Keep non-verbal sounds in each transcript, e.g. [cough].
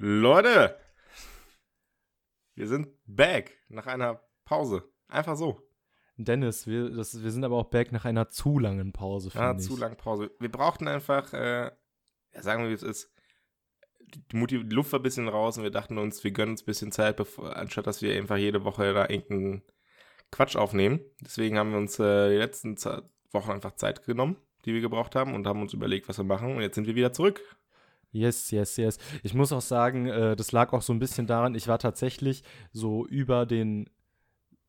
Leute, wir sind back nach einer Pause. Einfach so. Dennis, wir, das, wir sind aber auch back nach einer zu langen Pause, Ja, finde zu ich. lange Pause. Wir brauchten einfach, äh, ja, sagen wir, wie es ist. Die, Motiv die Luft war ein bisschen raus und wir dachten uns, wir gönnen uns ein bisschen Zeit, bevor, anstatt dass wir einfach jede Woche da irgendeinen Quatsch aufnehmen. Deswegen haben wir uns äh, die letzten Ze- Wochen einfach Zeit genommen, die wir gebraucht haben und haben uns überlegt, was wir machen. Und jetzt sind wir wieder zurück. Yes, yes, yes. Ich muss auch sagen, äh, das lag auch so ein bisschen daran, ich war tatsächlich so über den,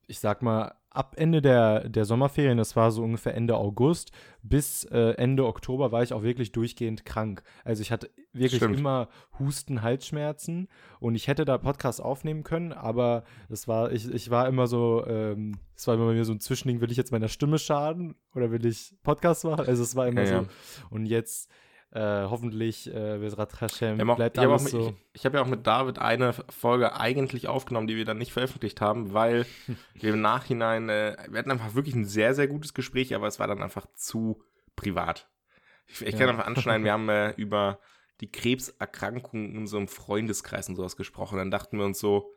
ich sag mal, ab Ende der, der Sommerferien, das war so ungefähr Ende August, bis äh, Ende Oktober war ich auch wirklich durchgehend krank. Also ich hatte wirklich Stimmt. immer Husten, Halsschmerzen und ich hätte da Podcast aufnehmen können, aber es war, ich, ich war immer so, ähm, es war immer bei mir so ein Zwischending, will ich jetzt meiner Stimme schaden oder will ich Podcast machen? Also es war immer Ja, so. ja. Und jetzt äh, hoffentlich, äh, Bezrat Hashem, auch, bleibt ich habe auch alles mit, so. ich, ich habe ja auch mit David eine Folge eigentlich aufgenommen, die wir dann nicht veröffentlicht haben, weil [laughs] wir im Nachhinein, äh, wir hatten einfach wirklich ein sehr, sehr gutes Gespräch, aber es war dann einfach zu privat. Ich, ich kann Ja. einfach anschneiden, wir [laughs] haben äh, über die Krebserkrankung in unserem Freundeskreis und sowas gesprochen. Dann dachten wir uns so,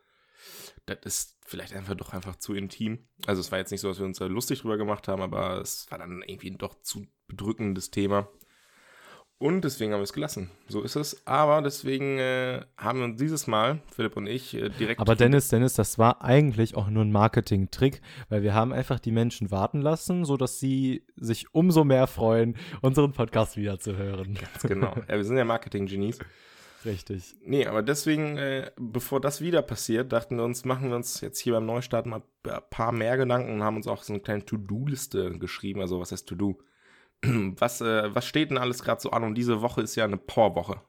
das ist vielleicht einfach doch einfach zu intim. Also es war jetzt nicht so, dass wir uns da lustig drüber gemacht haben, aber es war dann irgendwie doch zu bedrückendes Thema. Und deswegen haben wir es gelassen. So ist es. Aber deswegen äh, haben wir uns dieses Mal, Philipp und ich, äh, direkt. Aber Dennis, Dennis, das war eigentlich auch nur ein Marketing-Trick, weil wir haben einfach die Menschen warten lassen, sodass sie sich umso mehr freuen, unseren Podcast wieder zu hören. Ganz genau. [laughs] ja, wir sind ja Marketing-Genies. Richtig. Nee, aber deswegen, äh, bevor das wieder passiert, dachten wir uns, machen wir uns jetzt hier beim Neustart mal ein paar mehr Gedanken und haben uns auch so eine kleine To-Do-Liste geschrieben. Also, was heißt To-Do? [clears throat] Was, äh, was steht denn alles gerade so an? Und diese Woche ist ja eine Powerwoche.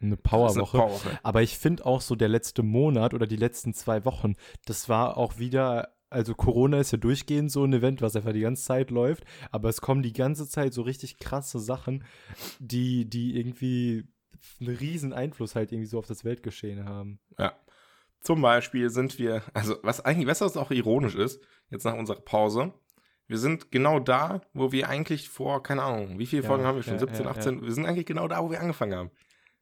Eine Powerwoche. Powerwoche. Aber ich finde auch so der letzte Monat oder die letzten zwei Wochen, das war auch wieder, also Corona ist ja durchgehend so ein Event, was einfach die ganze Zeit läuft, aber es kommen die ganze Zeit so richtig krasse Sachen, die, die irgendwie einen riesen Einfluss halt irgendwie so auf das Weltgeschehen haben. Ja. Zum Beispiel sind wir, also was eigentlich, was auch ironisch ist, jetzt nach unserer Pause, wir sind genau da, wo wir eigentlich vor, keine Ahnung, wie viele Ja, Folgen haben wir schon? ja, 17, ja, 18? Wir sind eigentlich genau da, wo wir angefangen haben.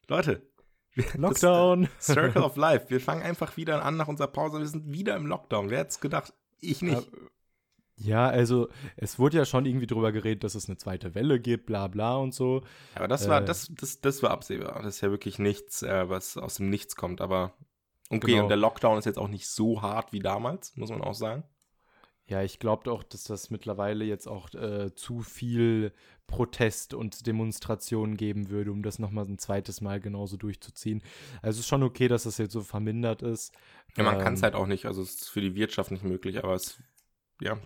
Leute. wir- Lockdown. Das, [laughs] äh, Circle of Life. Wir fangen einfach wieder an nach unserer Pause. Wir sind wieder im Lockdown. Wer hätte es gedacht? Ich nicht. Ja, also es wurde ja schon irgendwie drüber geredet, dass es eine zweite Welle gibt, bla bla und so. Aber das war, äh, das, das, das war absehbar. Das ist ja wirklich nichts, äh, was aus dem Nichts kommt. Aber okay, Genau. und der Lockdown ist jetzt auch nicht so hart wie damals, muss man auch sagen. Ja, ich glaube auch, dass das mittlerweile jetzt auch äh, zu viel Protest und Demonstrationen geben würde, um das nochmal ein zweites Mal genauso durchzuziehen. Also es ist schon okay, dass das jetzt so vermindert ist. Ja, man Ähm, kann es halt auch nicht, also es ist für die Wirtschaft nicht möglich, aber es, ja,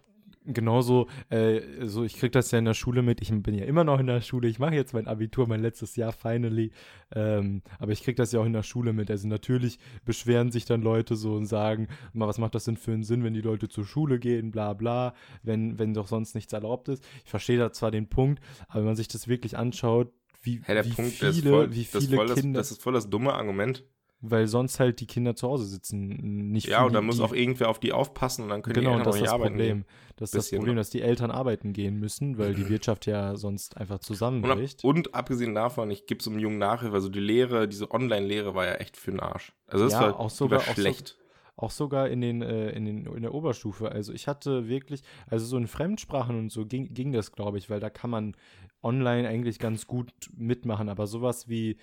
Genauso, äh, so ich krieg das ja in der Schule mit. Ich bin ja immer noch in der Schule. Ich mache jetzt mein Abitur, mein letztes Jahr finally. Ähm, aber ich krieg das ja auch in der Schule mit. Also natürlich beschweren sich dann Leute so und sagen, mal, was macht das denn für einen Sinn, wenn die Leute zur Schule gehen, bla bla, wenn, wenn doch sonst nichts erlaubt ist. Ich verstehe da zwar den Punkt, aber wenn man sich das wirklich anschaut, wie, hey, wie Punkt viele, ist voll, wie das, ist viele voll das, Kinder, das ist voll das dumme Argument. Weil sonst halt die Kinder zu Hause sitzen, nicht Ja, und dann muss auch irgendwer auf die aufpassen und dann können Genau, die und Eltern das ist nicht das arbeiten Problem. Das ist das Problem, dass die Eltern arbeiten gehen müssen, weil die Wirtschaft ja sonst einfach Und, zusammenbricht. und abgesehen davon, ich gebe es um jungen Nachhilfe, also die Lehre, diese Online-Lehre war ja echt für den Arsch. Also das Ja, war, auch sogar- war auch so- schlecht. Auch sogar in, den, äh, in, den, in der Oberstufe. Also ich hatte wirklich, also so in Fremdsprachen und so ging, ging das, glaube ich, weil da kann man online eigentlich ganz gut mitmachen. Aber sowas wie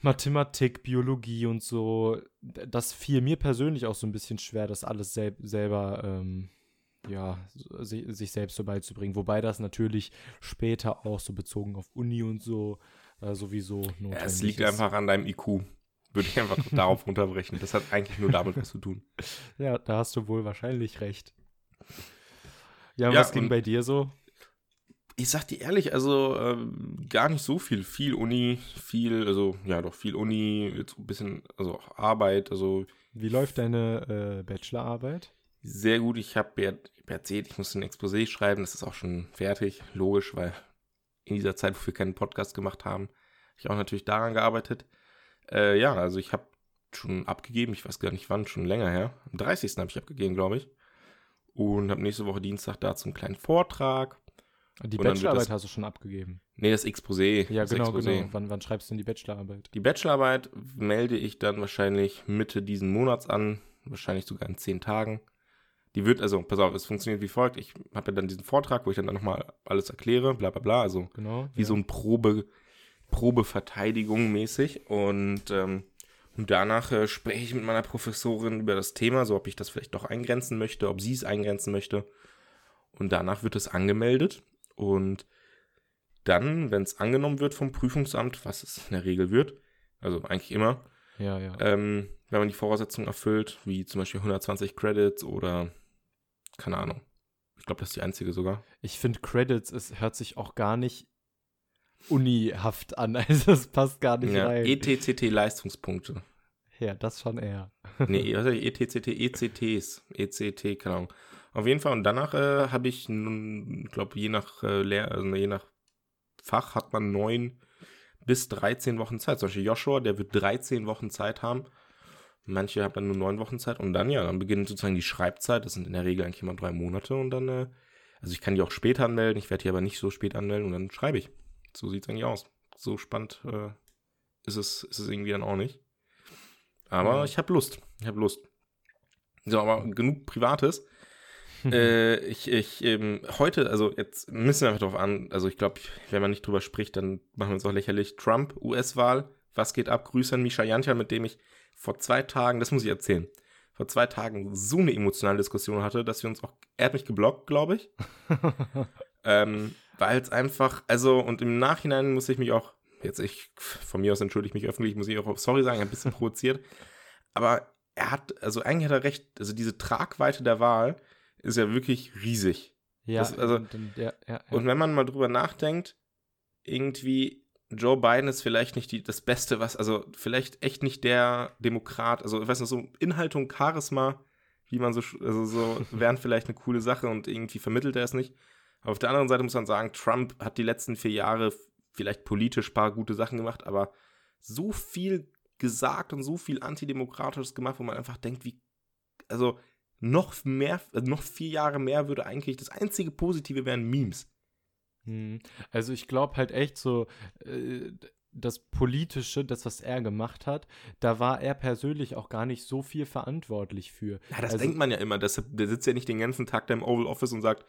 Mathematik, Biologie und so, das fiel mir persönlich auch so ein bisschen schwer, das alles sel selber, ähm, ja, si sich selbst so beizubringen. Wobei das natürlich später auch so bezogen auf Uni und so äh, sowieso notwendig Ja, es liegt ist. einfach an deinem IQ. Würde ich einfach darauf [laughs] runterbrechen. Das hat eigentlich nur damit was zu tun. Ja, da hast du wohl wahrscheinlich recht. Ja, Ja, was ging bei dir so? Ich sag dir ehrlich, also ähm, gar nicht so viel. Viel Uni, viel, also ja doch, viel Uni, jetzt ein bisschen, also auch Arbeit, also Wie läuft deine äh, Bachelorarbeit? sehr gut. Ich habe ja hab erzählt, ich muss ein Exposé schreiben, das ist auch schon fertig, logisch, weil in dieser Zeit, wo wir keinen Podcast gemacht haben, habe ich auch natürlich daran gearbeitet. Äh, ja, also ich habe schon abgegeben, ich weiß gar nicht wann, schon länger her. Am 30. habe ich abgegeben, glaube ich. Und habe nächste Woche Dienstag dazu einen kleinen Vortrag. Die dann Bachelorarbeit das- hast du schon abgegeben. Nee, das Exposé. Ja, das genau, Exposé. genau. Wann, wann schreibst du denn die Bachelorarbeit? Die Bachelorarbeit melde ich dann wahrscheinlich Mitte diesen Monats an, wahrscheinlich sogar in zehn Tagen. Die wird, also, pass auf, es funktioniert wie folgt. Ich habe ja dann diesen Vortrag, wo ich dann nochmal alles erkläre, bla bla bla, also Genau. wie so ein Probe, Probeverteidigung mäßig. Und, ähm, und danach äh, spreche ich mit meiner Professorin über das Thema, so ob ich das vielleicht doch eingrenzen möchte, ob sie es eingrenzen möchte. Und danach wird es angemeldet. Und dann, wenn es angenommen wird vom Prüfungsamt, was es in der Regel wird, also eigentlich immer, Ja, ja. ähm, wenn man die Voraussetzungen erfüllt, wie zum Beispiel 120 Credits oder keine Ahnung. Ich glaube, das ist die einzige sogar. Ich finde, Credits, es hört sich auch gar nicht unihaft an. [laughs] Also es passt gar nicht Ja, rein. ETCT Leistungspunkte. ja, das schon eher. Nee, [laughs] was ich? ETCT, ECTs, ECT, keine Ahnung. Auf jeden Fall. Und danach äh, habe ich, ich glaube, je nach äh, Lehr also je nach Fach hat man neun bis 13 Wochen Zeit. Zum Beispiel Joshua, der wird 13 Wochen Zeit haben. Manche haben dann nur neun Wochen Zeit. Und dann, ja, dann beginnt sozusagen die Schreibzeit. Das sind in der Regel eigentlich immer drei Monate. Und dann, äh, also ich kann die auch später anmelden. Ich werde die aber nicht so spät anmelden. Und dann schreibe ich. So sieht es eigentlich aus. So spannend äh, ist, es, ist es irgendwie dann auch nicht. Aber Ja. ich habe Lust. Ich habe Lust. So, aber genug Privates. [laughs] äh, ich, ich, ähm, heute, also jetzt müssen wir einfach drauf an, also ich glaube, wenn man nicht drüber spricht, dann machen wir uns auch lächerlich. Trump, US-Wahl, was geht ab? Grüße an Misha Jantja, mit dem ich vor zwei Tagen, das muss ich erzählen, vor zwei Tagen so eine emotionale Diskussion hatte, dass wir uns auch, er hat mich geblockt, glaube ich. [laughs] ähm, weil es einfach, also, und im Nachhinein muss ich mich auch, jetzt ich, von mir aus entschuldige ich mich öffentlich, muss ich auch sorry sagen, ein bisschen provoziert. Aber er hat, also eigentlich hat er recht, also diese Tragweite der Wahl ist ja wirklich riesig. ja, Das- also- ja, ja. Und wenn man mal drüber nachdenkt, irgendwie Joe Biden ist vielleicht nicht die, das Beste, was, also vielleicht echt nicht der Demokrat, also ich weiß nicht, so Inhalt und Charisma, wie man so, also so, [laughs] wären vielleicht eine coole Sache und irgendwie vermittelt er es nicht. Aber auf der anderen Seite muss man sagen, Trump hat die letzten vier Jahre vielleicht politisch paar gute Sachen gemacht, aber so viel gesagt und so viel Antidemokratisches gemacht, wo man einfach denkt, wie, also noch mehr, noch vier Jahre mehr würde eigentlich, das einzige Positive wären Memes. Hm. Also ich glaube halt echt so, äh, das Politische, das, was er gemacht hat, da war er persönlich auch gar nicht so viel verantwortlich für. Ja, das Also- denkt man ja immer. Das, der sitzt ja nicht den ganzen Tag da im Oval Office und sagt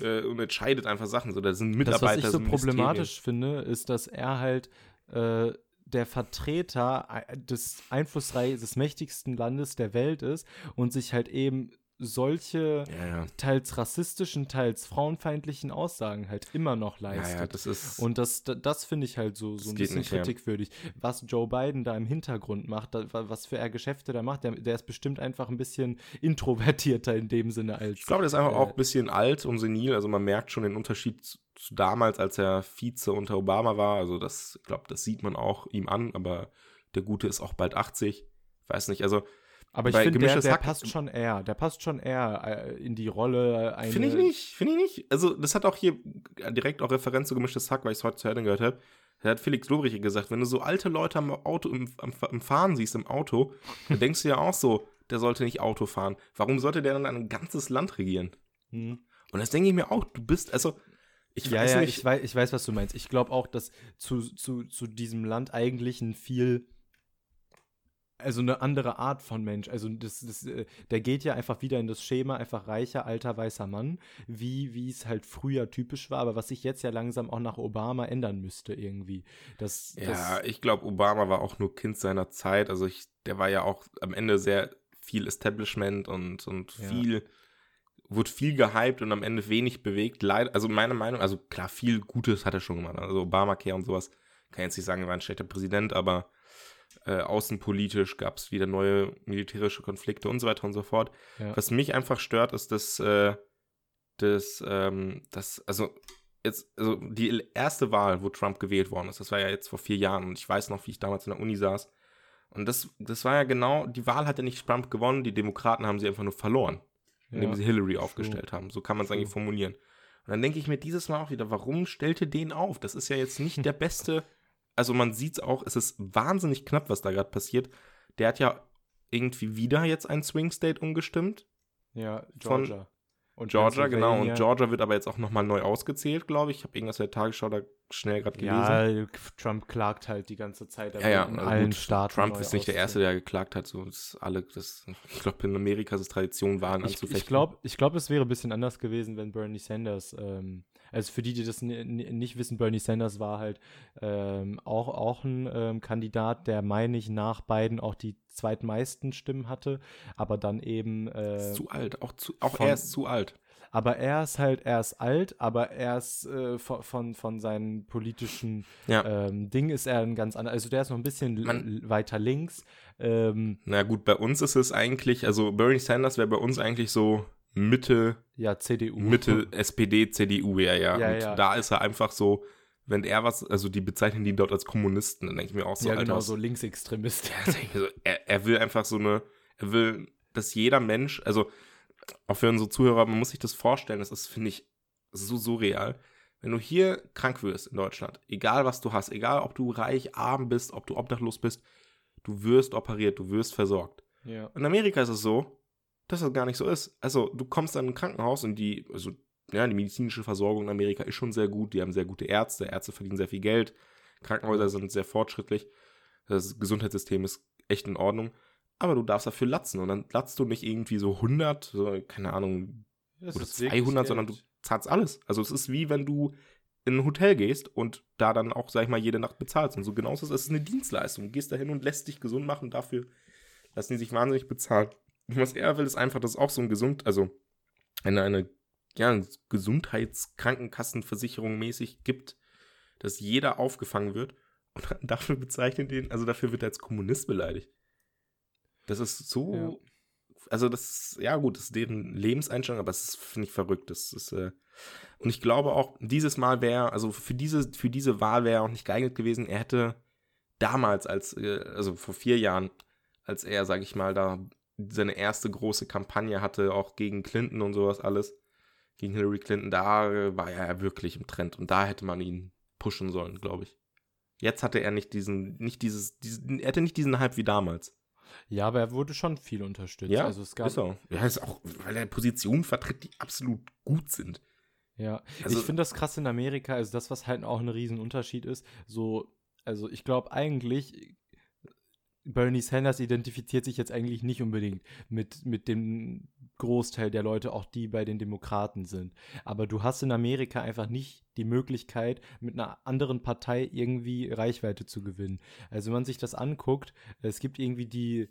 äh, und entscheidet einfach Sachen. So, da sind Das, Mitarbeiter. was ich so problematisch finde, ist, dass er halt äh, der Vertreter äh, des einflussreichen, des mächtigsten Landes der Welt ist und sich halt eben solche Ja, ja. teils rassistischen, teils frauenfeindlichen Aussagen halt immer noch leistet. ja, das ist. Und das, da- das finde ich halt so, so Das ein bisschen nicht, kritikwürdig. Was Joe Biden da im Hintergrund macht, da, wa- was für er Geschäfte da macht, der, der ist bestimmt einfach ein bisschen introvertierter in dem Sinne als. ich glaube, der ist einfach äh, auch ein bisschen alt und senil. Also man merkt schon den Unterschied zu, zu damals, als er Vize unter Obama war. Also das, ich glaube, das sieht man auch ihm an. Aber der Gute ist auch bald 80. Weiß nicht. Also Aber ich finde, der, der Hack- passt schon eher. Der passt schon eher äh, in die Rolle. Finde ich nicht, finde ich nicht. Also, das hat auch hier direkt auch Referenz zu gemischtes Hack, weil ich es heute zu Ende gehört habe. Da hat Felix Lobrecht gesagt, wenn du so alte Leute am Auto, im, am, im Fahren siehst, im Auto, dann denkst du ja auch so, der sollte nicht Auto fahren. Warum sollte der dann ein ganzes Land regieren? Hm. Und das denke ich mir auch, du bist, also, ich Ja, weiß ja, nicht. ich weiß, ich weiß, was du meinst. Ich glaube auch, dass zu, zu, zu diesem Land eigentlich ein viel, also eine andere Art von Mensch, also das, das, äh, der geht ja einfach wieder in das Schema, einfach reicher, alter, weißer Mann, wie, wie es halt früher typisch war, aber was sich jetzt ja langsam auch nach Obama ändern müsste irgendwie. Das, ja, das, ich glaube, Obama war auch nur Kind seiner Zeit. Also, ich, der war ja auch am Ende sehr viel Establishment und, und Ja. viel, wurde viel gehypt und am Ende wenig bewegt. Leider, also meine Meinung, also klar, viel Gutes hat er schon gemacht. Also Obamacare und sowas. Kann jetzt nicht sagen, er war ein schlechter Präsident, aber äh, außenpolitisch gab es wieder neue militärische Konflikte und so weiter und so fort. ja. Was mich einfach stört, ist, dass, äh, dass, ähm, dass, also jetzt, also die erste Wahl, wo Trump gewählt worden ist, das war ja jetzt vor vier Jahren und ich weiß noch, wie ich damals in der Uni saß. Und das, das war ja genau, die Wahl hat ja nicht Trump gewonnen, die Demokraten haben sie einfach nur verloren, indem ja. sie Hillary true. aufgestellt haben. So kann man es eigentlich formulieren. Und dann denke ich mir dieses Mal auch wieder, warum stellte den auf? Das ist ja jetzt nicht der [laughs] beste. Also man sieht es auch, es ist wahnsinnig knapp, was da gerade passiert. Der hat ja irgendwie wieder jetzt ein Swing State umgestimmt. ja, von- Georgia. Und Georgia, genau. Und. Georgia wird aber jetzt auch nochmal neu ausgezählt, glaube ich. Ich habe irgendwas in der Tagesschau da schnell gerade gelesen. Ja, Trump klagt halt die ganze Zeit. Ja, ja, in also allen gut, Staaten. Trump ist nicht der Erste, der geklagt hat. So, das alle, das, ich glaube, in Amerika ist es Tradition, Wahlen Ich, anzufechten. ich glaube, ich glaub, es wäre ein bisschen anders gewesen, wenn Bernie Sanders, ähm, also für die, die das nicht wissen, Bernie Sanders war halt ähm, auch, auch ein ähm, Kandidat, der, meine ich, nach Biden auch die zweitmeisten Stimmen hatte, aber dann eben, äh, ist zu alt. Auch, zu, auch von- er ist zu alt. aber er ist halt, er ist alt, aber er ist äh, von, von, von seinen politischen Ja. ähm, Ding ist er ein ganz anderer, also der ist noch ein bisschen Man- weiter links, ähm, Na gut, bei uns ist es eigentlich, also Bernie Sanders wäre bei uns eigentlich so Mitte, ja, CDU. Mitte [laughs] SPD, CDU, ja, ja. Ja, und ja. da ist er einfach so, wenn er was, also die bezeichnen die dort als Kommunisten, dann denke ich mir auch so, ja, Alter, genau, so Linksextremist. Ja, denke ich mir so, er, er will einfach so eine, er will, dass jeder Mensch, also auch für unsere Zuhörer, man muss sich das vorstellen, das ist, finde ich, so surreal. Wenn du hier krank wirst in Deutschland, egal was du hast, egal ob du reich, arm bist, ob du obdachlos bist, du wirst operiert, du wirst versorgt. ja. In Amerika ist es so, dass das gar nicht so ist. Also, du kommst dann in ein Krankenhaus und die, also, ja, die medizinische Versorgung in Amerika ist schon sehr gut. Die haben sehr gute Ärzte, Ärzte verdienen sehr viel Geld, Krankenhäuser sind sehr fortschrittlich. Das Gesundheitssystem ist echt in Ordnung. Aber du darfst dafür latzen und dann latzt du nicht irgendwie so 100, so, keine Ahnung, Das oder ist wirklich 200, sondern du zahlst alles. Also, es ist wie wenn du in ein Hotel gehst und da dann auch, sag ich mal, jede Nacht bezahlst. Und so genauso ist es, es ist eine Dienstleistung. Du gehst da hin und lässt dich gesund machen, dafür lassen die sich wahnsinnig bezahlen. Was er will, ist einfach, dass es auch so ein gesund, also eine, eine ja, Gesundheitskrankenkassenversicherung mäßig gibt, dass jeder aufgefangen wird und [laughs] dafür bezeichnet den, also dafür wird er als Kommunist beleidigt. Das ist so, Ja. also das, ist- ja gut, das ist deren Lebenseinstellung, aber es ist, finde ich, verrückt. Das ist, äh, und ich glaube auch, dieses Mal wäre, also für diese, für diese Wahl wäre er auch nicht geeignet gewesen. Er hätte damals, als, äh, also vor vier Jahren, als er, sag ich mal, da seine erste große Kampagne hatte, auch gegen Clinton und sowas alles, gegen Hillary Clinton, da war er ja wirklich im Trend und da hätte man ihn pushen sollen, glaube ich. Jetzt hatte er nicht diesen, nicht dieses, diesen, er hatte nicht diesen Hype wie damals. Ja, aber er wurde schon viel unterstützt. Ja, also es gab, Ist auch. Ja, ist auch, weil er Positionen vertritt, die absolut gut sind. Ja, Also- ich finde das krass in Amerika, also das, was halt auch ein Riesenunterschied ist, so, also ich glaube eigentlich, Bernie Sanders identifiziert sich jetzt eigentlich nicht unbedingt mit, mit dem Großteil der Leute, auch die bei den Demokraten sind. Aber du hast in Amerika einfach nicht die Möglichkeit, mit einer anderen Partei irgendwie Reichweite zu gewinnen. Also wenn man sich das anguckt, es gibt irgendwie die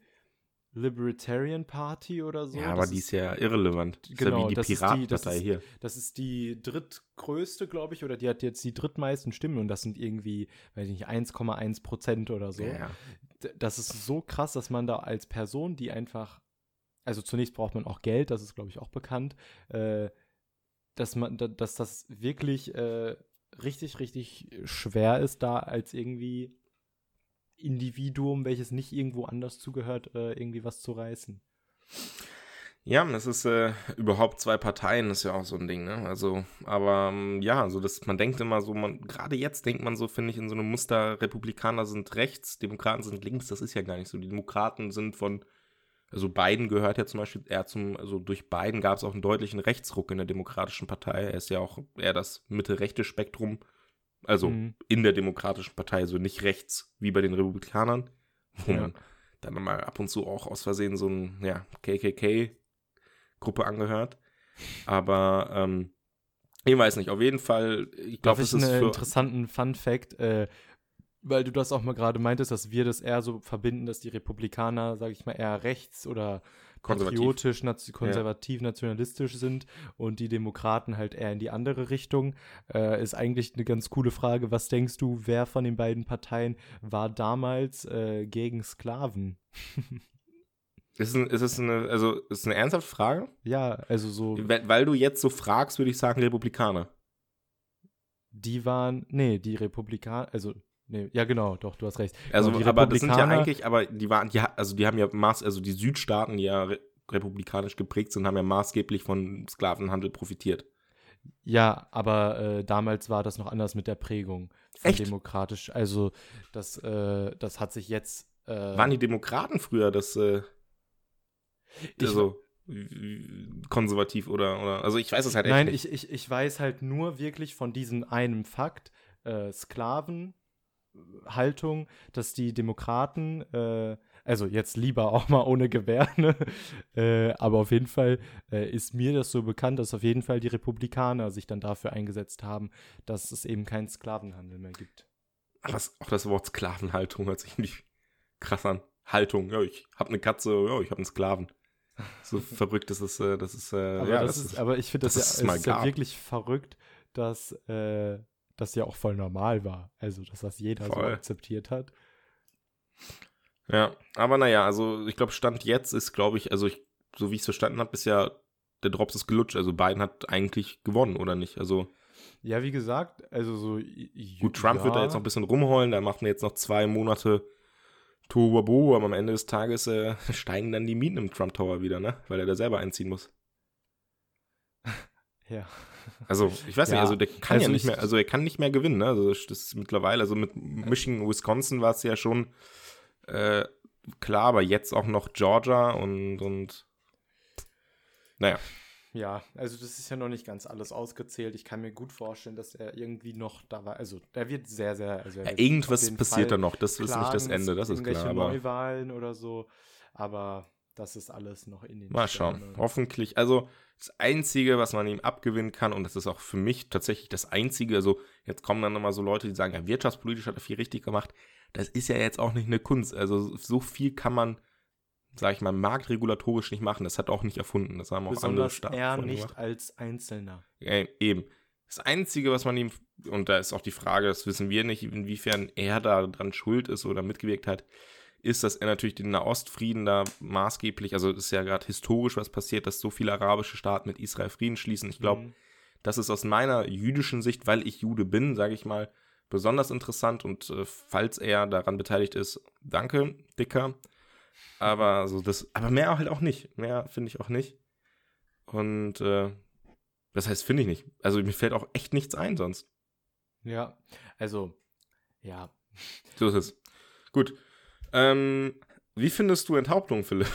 Libertarian Party oder so. ja, aber das die ist ja irrelevant. Das Genau, ist ja wie das die ist die- das Piratenpartei hier. Das ist die drittgrößte, glaube ich, oder die hat jetzt die drittmeisten Stimmen und das sind irgendwie, weiß ich nicht, 1,1 Prozent oder so. Ja, ja. Das ist so krass, dass man da als Person, die einfach, also zunächst braucht man auch Geld, das ist, glaube ich, auch bekannt, äh, dass man, da- dass das wirklich äh, richtig, richtig schwer ist, da als irgendwie Individuum, welches nicht irgendwo anders zugehört, äh, irgendwie was zu reißen. Ja, es ist äh, [laughs] überhaupt zwei Parteien, ist ja auch so ein Ding, ne? Also, aber ähm, ja, also das, man denkt immer so, man, gerade jetzt denkt man so, finde ich, in so einem Muster, Republikaner sind rechts, Demokraten sind links, das ist ja gar nicht so. Die Demokraten sind von, also Biden gehört ja zum Beispiel eher zum, also durch Biden gab es auch einen deutlichen Rechtsruck in der Demokratischen Partei. Er ist ja auch eher das Mitte-rechte Spektrum, also Mhm. in der Demokratischen Partei, also nicht rechts wie bei den Republikanern, wo Ja. man dann mal ab und zu auch aus Versehen so ein, ja, KKK-Gruppe angehört. Aber, ähm, ich weiß nicht, auf jeden Fall, ich glaube, es ist einen interessanten Fun Fact, äh, weil du das auch mal gerade meintest, dass wir das eher so verbinden, dass die Republikaner, sage ich mal, eher rechts oder Konservativ. patriotisch, naz konservativ, nationalistisch sind und die Demokraten halt eher in die andere Richtung. Äh, ist eigentlich eine ganz coole Frage. Was denkst du, wer von den beiden Parteien war damals äh, gegen Sklaven? [laughs] ist, es- ist es eine, also, ist eine ernsthafte Frage? Ja, also so, Weil weil du jetzt so fragst, würde ich sagen Republikaner. die waren, nee, die Republikaner, also, nee, ja genau, doch, du hast recht. Also, Genau, die aber das sind ja eigentlich, aber die waren, ha- also die haben ja maß, also die Südstaaten, die ja re republikanisch geprägt sind, haben ja maßgeblich von Sklavenhandel profitiert. Ja, aber äh, damals war das noch anders mit der Prägung von Echt? demokratisch. Also das, äh, das hat sich jetzt. Äh, Waren die Demokraten früher das, äh, ich, also, konservativ oder, oder also ich weiß es halt echt Nein, nicht. ich, ich, ich weiß halt nur wirklich von diesem einen Fakt, äh, Sklavenhaltung, dass die Demokraten, äh, also jetzt lieber [laughs] auch mal ohne Gewehr, ne? äh, aber auf jeden Fall äh, ist mir das so bekannt, dass auf jeden Fall die Republikaner sich dann dafür eingesetzt haben, dass es eben keinen Sklavenhandel mehr gibt. Aber auch das Wort Sklavenhaltung hört sich irgendwie krass an. Haltung, ja, ich habe eine Katze, ja, ich habe einen Sklaven. So verrückt ist es, äh, das ist, äh, Aber, ja, das das ist, aber ich finde das, dass es ja, ist ja wirklich verrückt, dass äh, das ja auch voll normal war. Also, dass das jeder so Voll. akzeptiert hat. Ja, aber naja, also ich glaube, Stand jetzt ist, glaube ich, also ich, so wie ich es verstanden habe, ist ja der Drops ist gelutscht. Also Biden hat eigentlich gewonnen, oder nicht? Also Ja, wie gesagt, also so. gut, Trump ja, wird da jetzt noch ein bisschen rumheulen, da macht man jetzt noch zwei Monate Tohuwabo, aber am Ende des Tages äh, [laughs] steigen dann die Mieten im Trump Tower wieder, ne? Weil er da selber einziehen muss. [laughs] Ja. Also, ich weiß nicht, Ja, also der kann also ja nicht ich- mehr, also er kann nicht mehr gewinnen, ne? Also das ist mittlerweile, also mit Michigan, Wisconsin war es ja schon äh, klar, aber jetzt auch noch Georgia und, und naja. Ja, also das ist ja noch nicht ganz alles ausgezählt. Ich kann mir gut vorstellen, dass er irgendwie noch da war. Also, er wird sehr, sehr. Also Ja, irgendwas passiert Fall da noch, das ist nicht das Ende, das ist klar, aber Neuwahlen oder so. Aber das ist alles noch in den mal schauen. Sternen. Hoffentlich, also das Einzige, was man ihm abgewinnen kann, und das ist auch für mich tatsächlich das Einzige, also jetzt kommen dann nochmal so Leute, die sagen, ja, wirtschaftspolitisch hat er viel richtig gemacht. Das ist ja jetzt auch nicht eine Kunst. Also so viel kann man, sag ich mal, marktregulatorisch nicht machen. Das hat er auch nicht erfunden. Das haben auch andere Besonders Staaten er nicht gemacht. als Einzelner. Ja, eben. Das Einzige, was man ihm, und da ist auch die Frage, das wissen wir nicht, inwiefern er da dran schuld ist oder mitgewirkt hat, ist, dass er natürlich den Nahostfrieden da maßgeblich, also ist ja gerade historisch was passiert, dass so viele arabische Staaten mit Israel Frieden schließen. Ich glaube, Mhm. das ist aus meiner jüdischen Sicht, weil ich Jude bin, sage ich mal, besonders interessant und äh, falls er daran beteiligt ist, danke, Dicker. Aber so das, aber mehr halt auch nicht. Mehr finde ich auch nicht. Und äh, das heißt, finde ich nicht. Also mir fällt auch echt nichts ein sonst. Ja, also, ja. So ist es. Gut. Ähm, wie findest du Enthauptung, Philipp?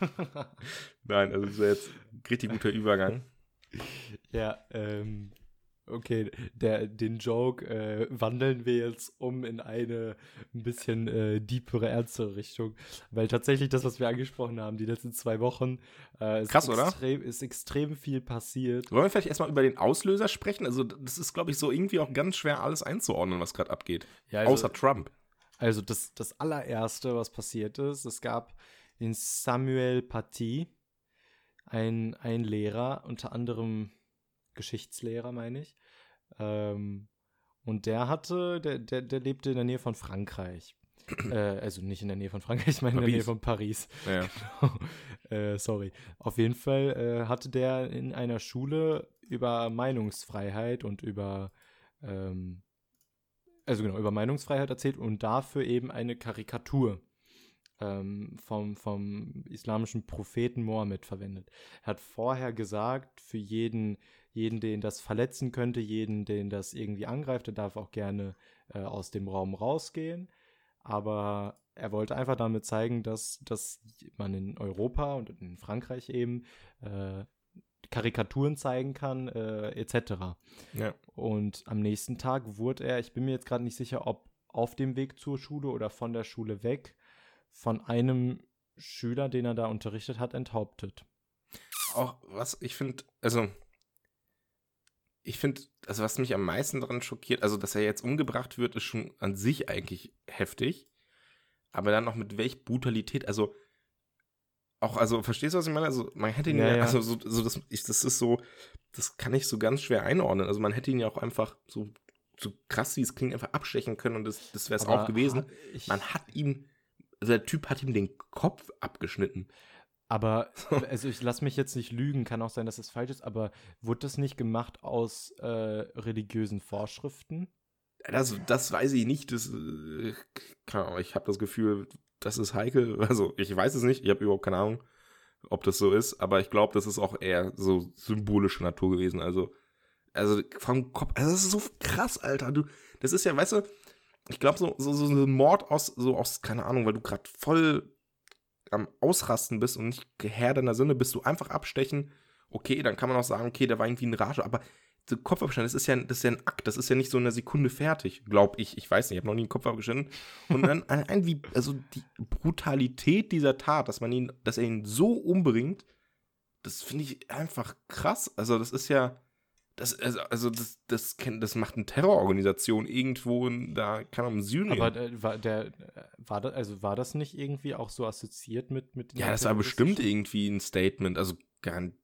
[laughs] Nein, also das ist ja jetzt ein richtig guter Übergang. Ja, ähm, okay, der, den Joke äh, wandeln wir jetzt um in eine ein bisschen äh, deepere, ernstere Richtung, weil tatsächlich das, was wir angesprochen haben, die letzten zwei Wochen, äh, ist, Krass, oder? extrem, ist extrem viel passiert. Wollen wir vielleicht erstmal über den Auslöser sprechen? Also, das ist, glaube ich, so irgendwie auch ganz schwer, alles einzuordnen, was gerade abgeht. Ja, also, Außer Trump. also das, das allererste, was passiert ist, es gab den Samuel Paty, ein, ein Lehrer, unter anderem Geschichtslehrer, meine ich. Ähm, und der hatte, der, der, der lebte in der Nähe von Frankreich. [clears throat] äh, also nicht in der Nähe von Frankreich, ich meine in der Paris. Nähe von Paris. Ja. [laughs] äh, sorry. Auf jeden Fall äh, hatte der in einer Schule über Meinungsfreiheit und über ähm, also genau, über Meinungsfreiheit erzählt und dafür eben eine Karikatur ähm, vom, vom islamischen Propheten Mohammed verwendet. Er hat vorher gesagt, für jeden, jeden, den das verletzen könnte, jeden, den das irgendwie angreift, der darf auch gerne äh, aus dem Raum rausgehen. Aber er wollte einfach damit zeigen, dass, dass man in Europa und in Frankreich eben äh, Karikaturen zeigen kann, äh, etc. ja. Und am nächsten Tag wurde er, ich bin mir jetzt gerade nicht sicher, ob auf dem Weg zur Schule oder von der Schule weg, von einem Schüler, den er da unterrichtet hat, enthauptet. Auch was ich finde, also ich finde, also was mich am meisten daran schockiert, also dass er jetzt umgebracht wird, ist schon an sich eigentlich heftig. Aber dann noch mit welch Brutalität, also auch, also verstehst du, was ich meine? Also man hätte ihn ja, Ja, also so, so das, ich, das ist so, das kann ich so ganz schwer einordnen. Also man hätte ihn ja auch einfach so, so krass wie es klingt, einfach abstechen können und das, das wäre es auch gewesen. Man hat ihm, also der Typ hat ihm den Kopf abgeschnitten. Aber, [laughs] also ich lasse mich jetzt nicht lügen, kann auch sein, dass es falsch ist, aber wurde das nicht gemacht aus äh, religiösen Vorschriften? Das, das weiß ich nicht. Das, äh, ich habe das Gefühl, das ist heikel. [laughs] Also, ich weiß es nicht. Ich habe überhaupt keine Ahnung, ob das so ist. Aber ich glaube, das ist auch eher so symbolische Natur gewesen. Also, also vom Kopf. Also, das ist so krass, Alter. Du, das ist ja, weißt du, ich glaube, so, so, so ein Mord aus, so aus, keine Ahnung, weil du gerade voll am Ausrasten bist und nicht Herr deiner Sinne bist, du einfach abstechen, okay, dann kann man auch sagen, okay, der war irgendwie ein Rage, aber so Kopfabstand, das ist ja, das ist ja ein Akt, das ist ja nicht so in einer Sekunde fertig, glaub ich. Ich weiß nicht, ich habe noch nie einen Kopf abgeschnitten. Und dann [laughs] ein, wie, also die Brutalität dieser Tat, dass man ihn, dass er ihn so umbringt, das finde ich einfach krass. Also, das ist ja, das, also, also das, das, das macht eine Terrororganisation irgendwo in, da, kann man im Süden. Aber äh, war, der, war, das, also war das nicht irgendwie auch so assoziiert mit. mit ja, das war bestimmt irgendwie ein Statement, also garantiert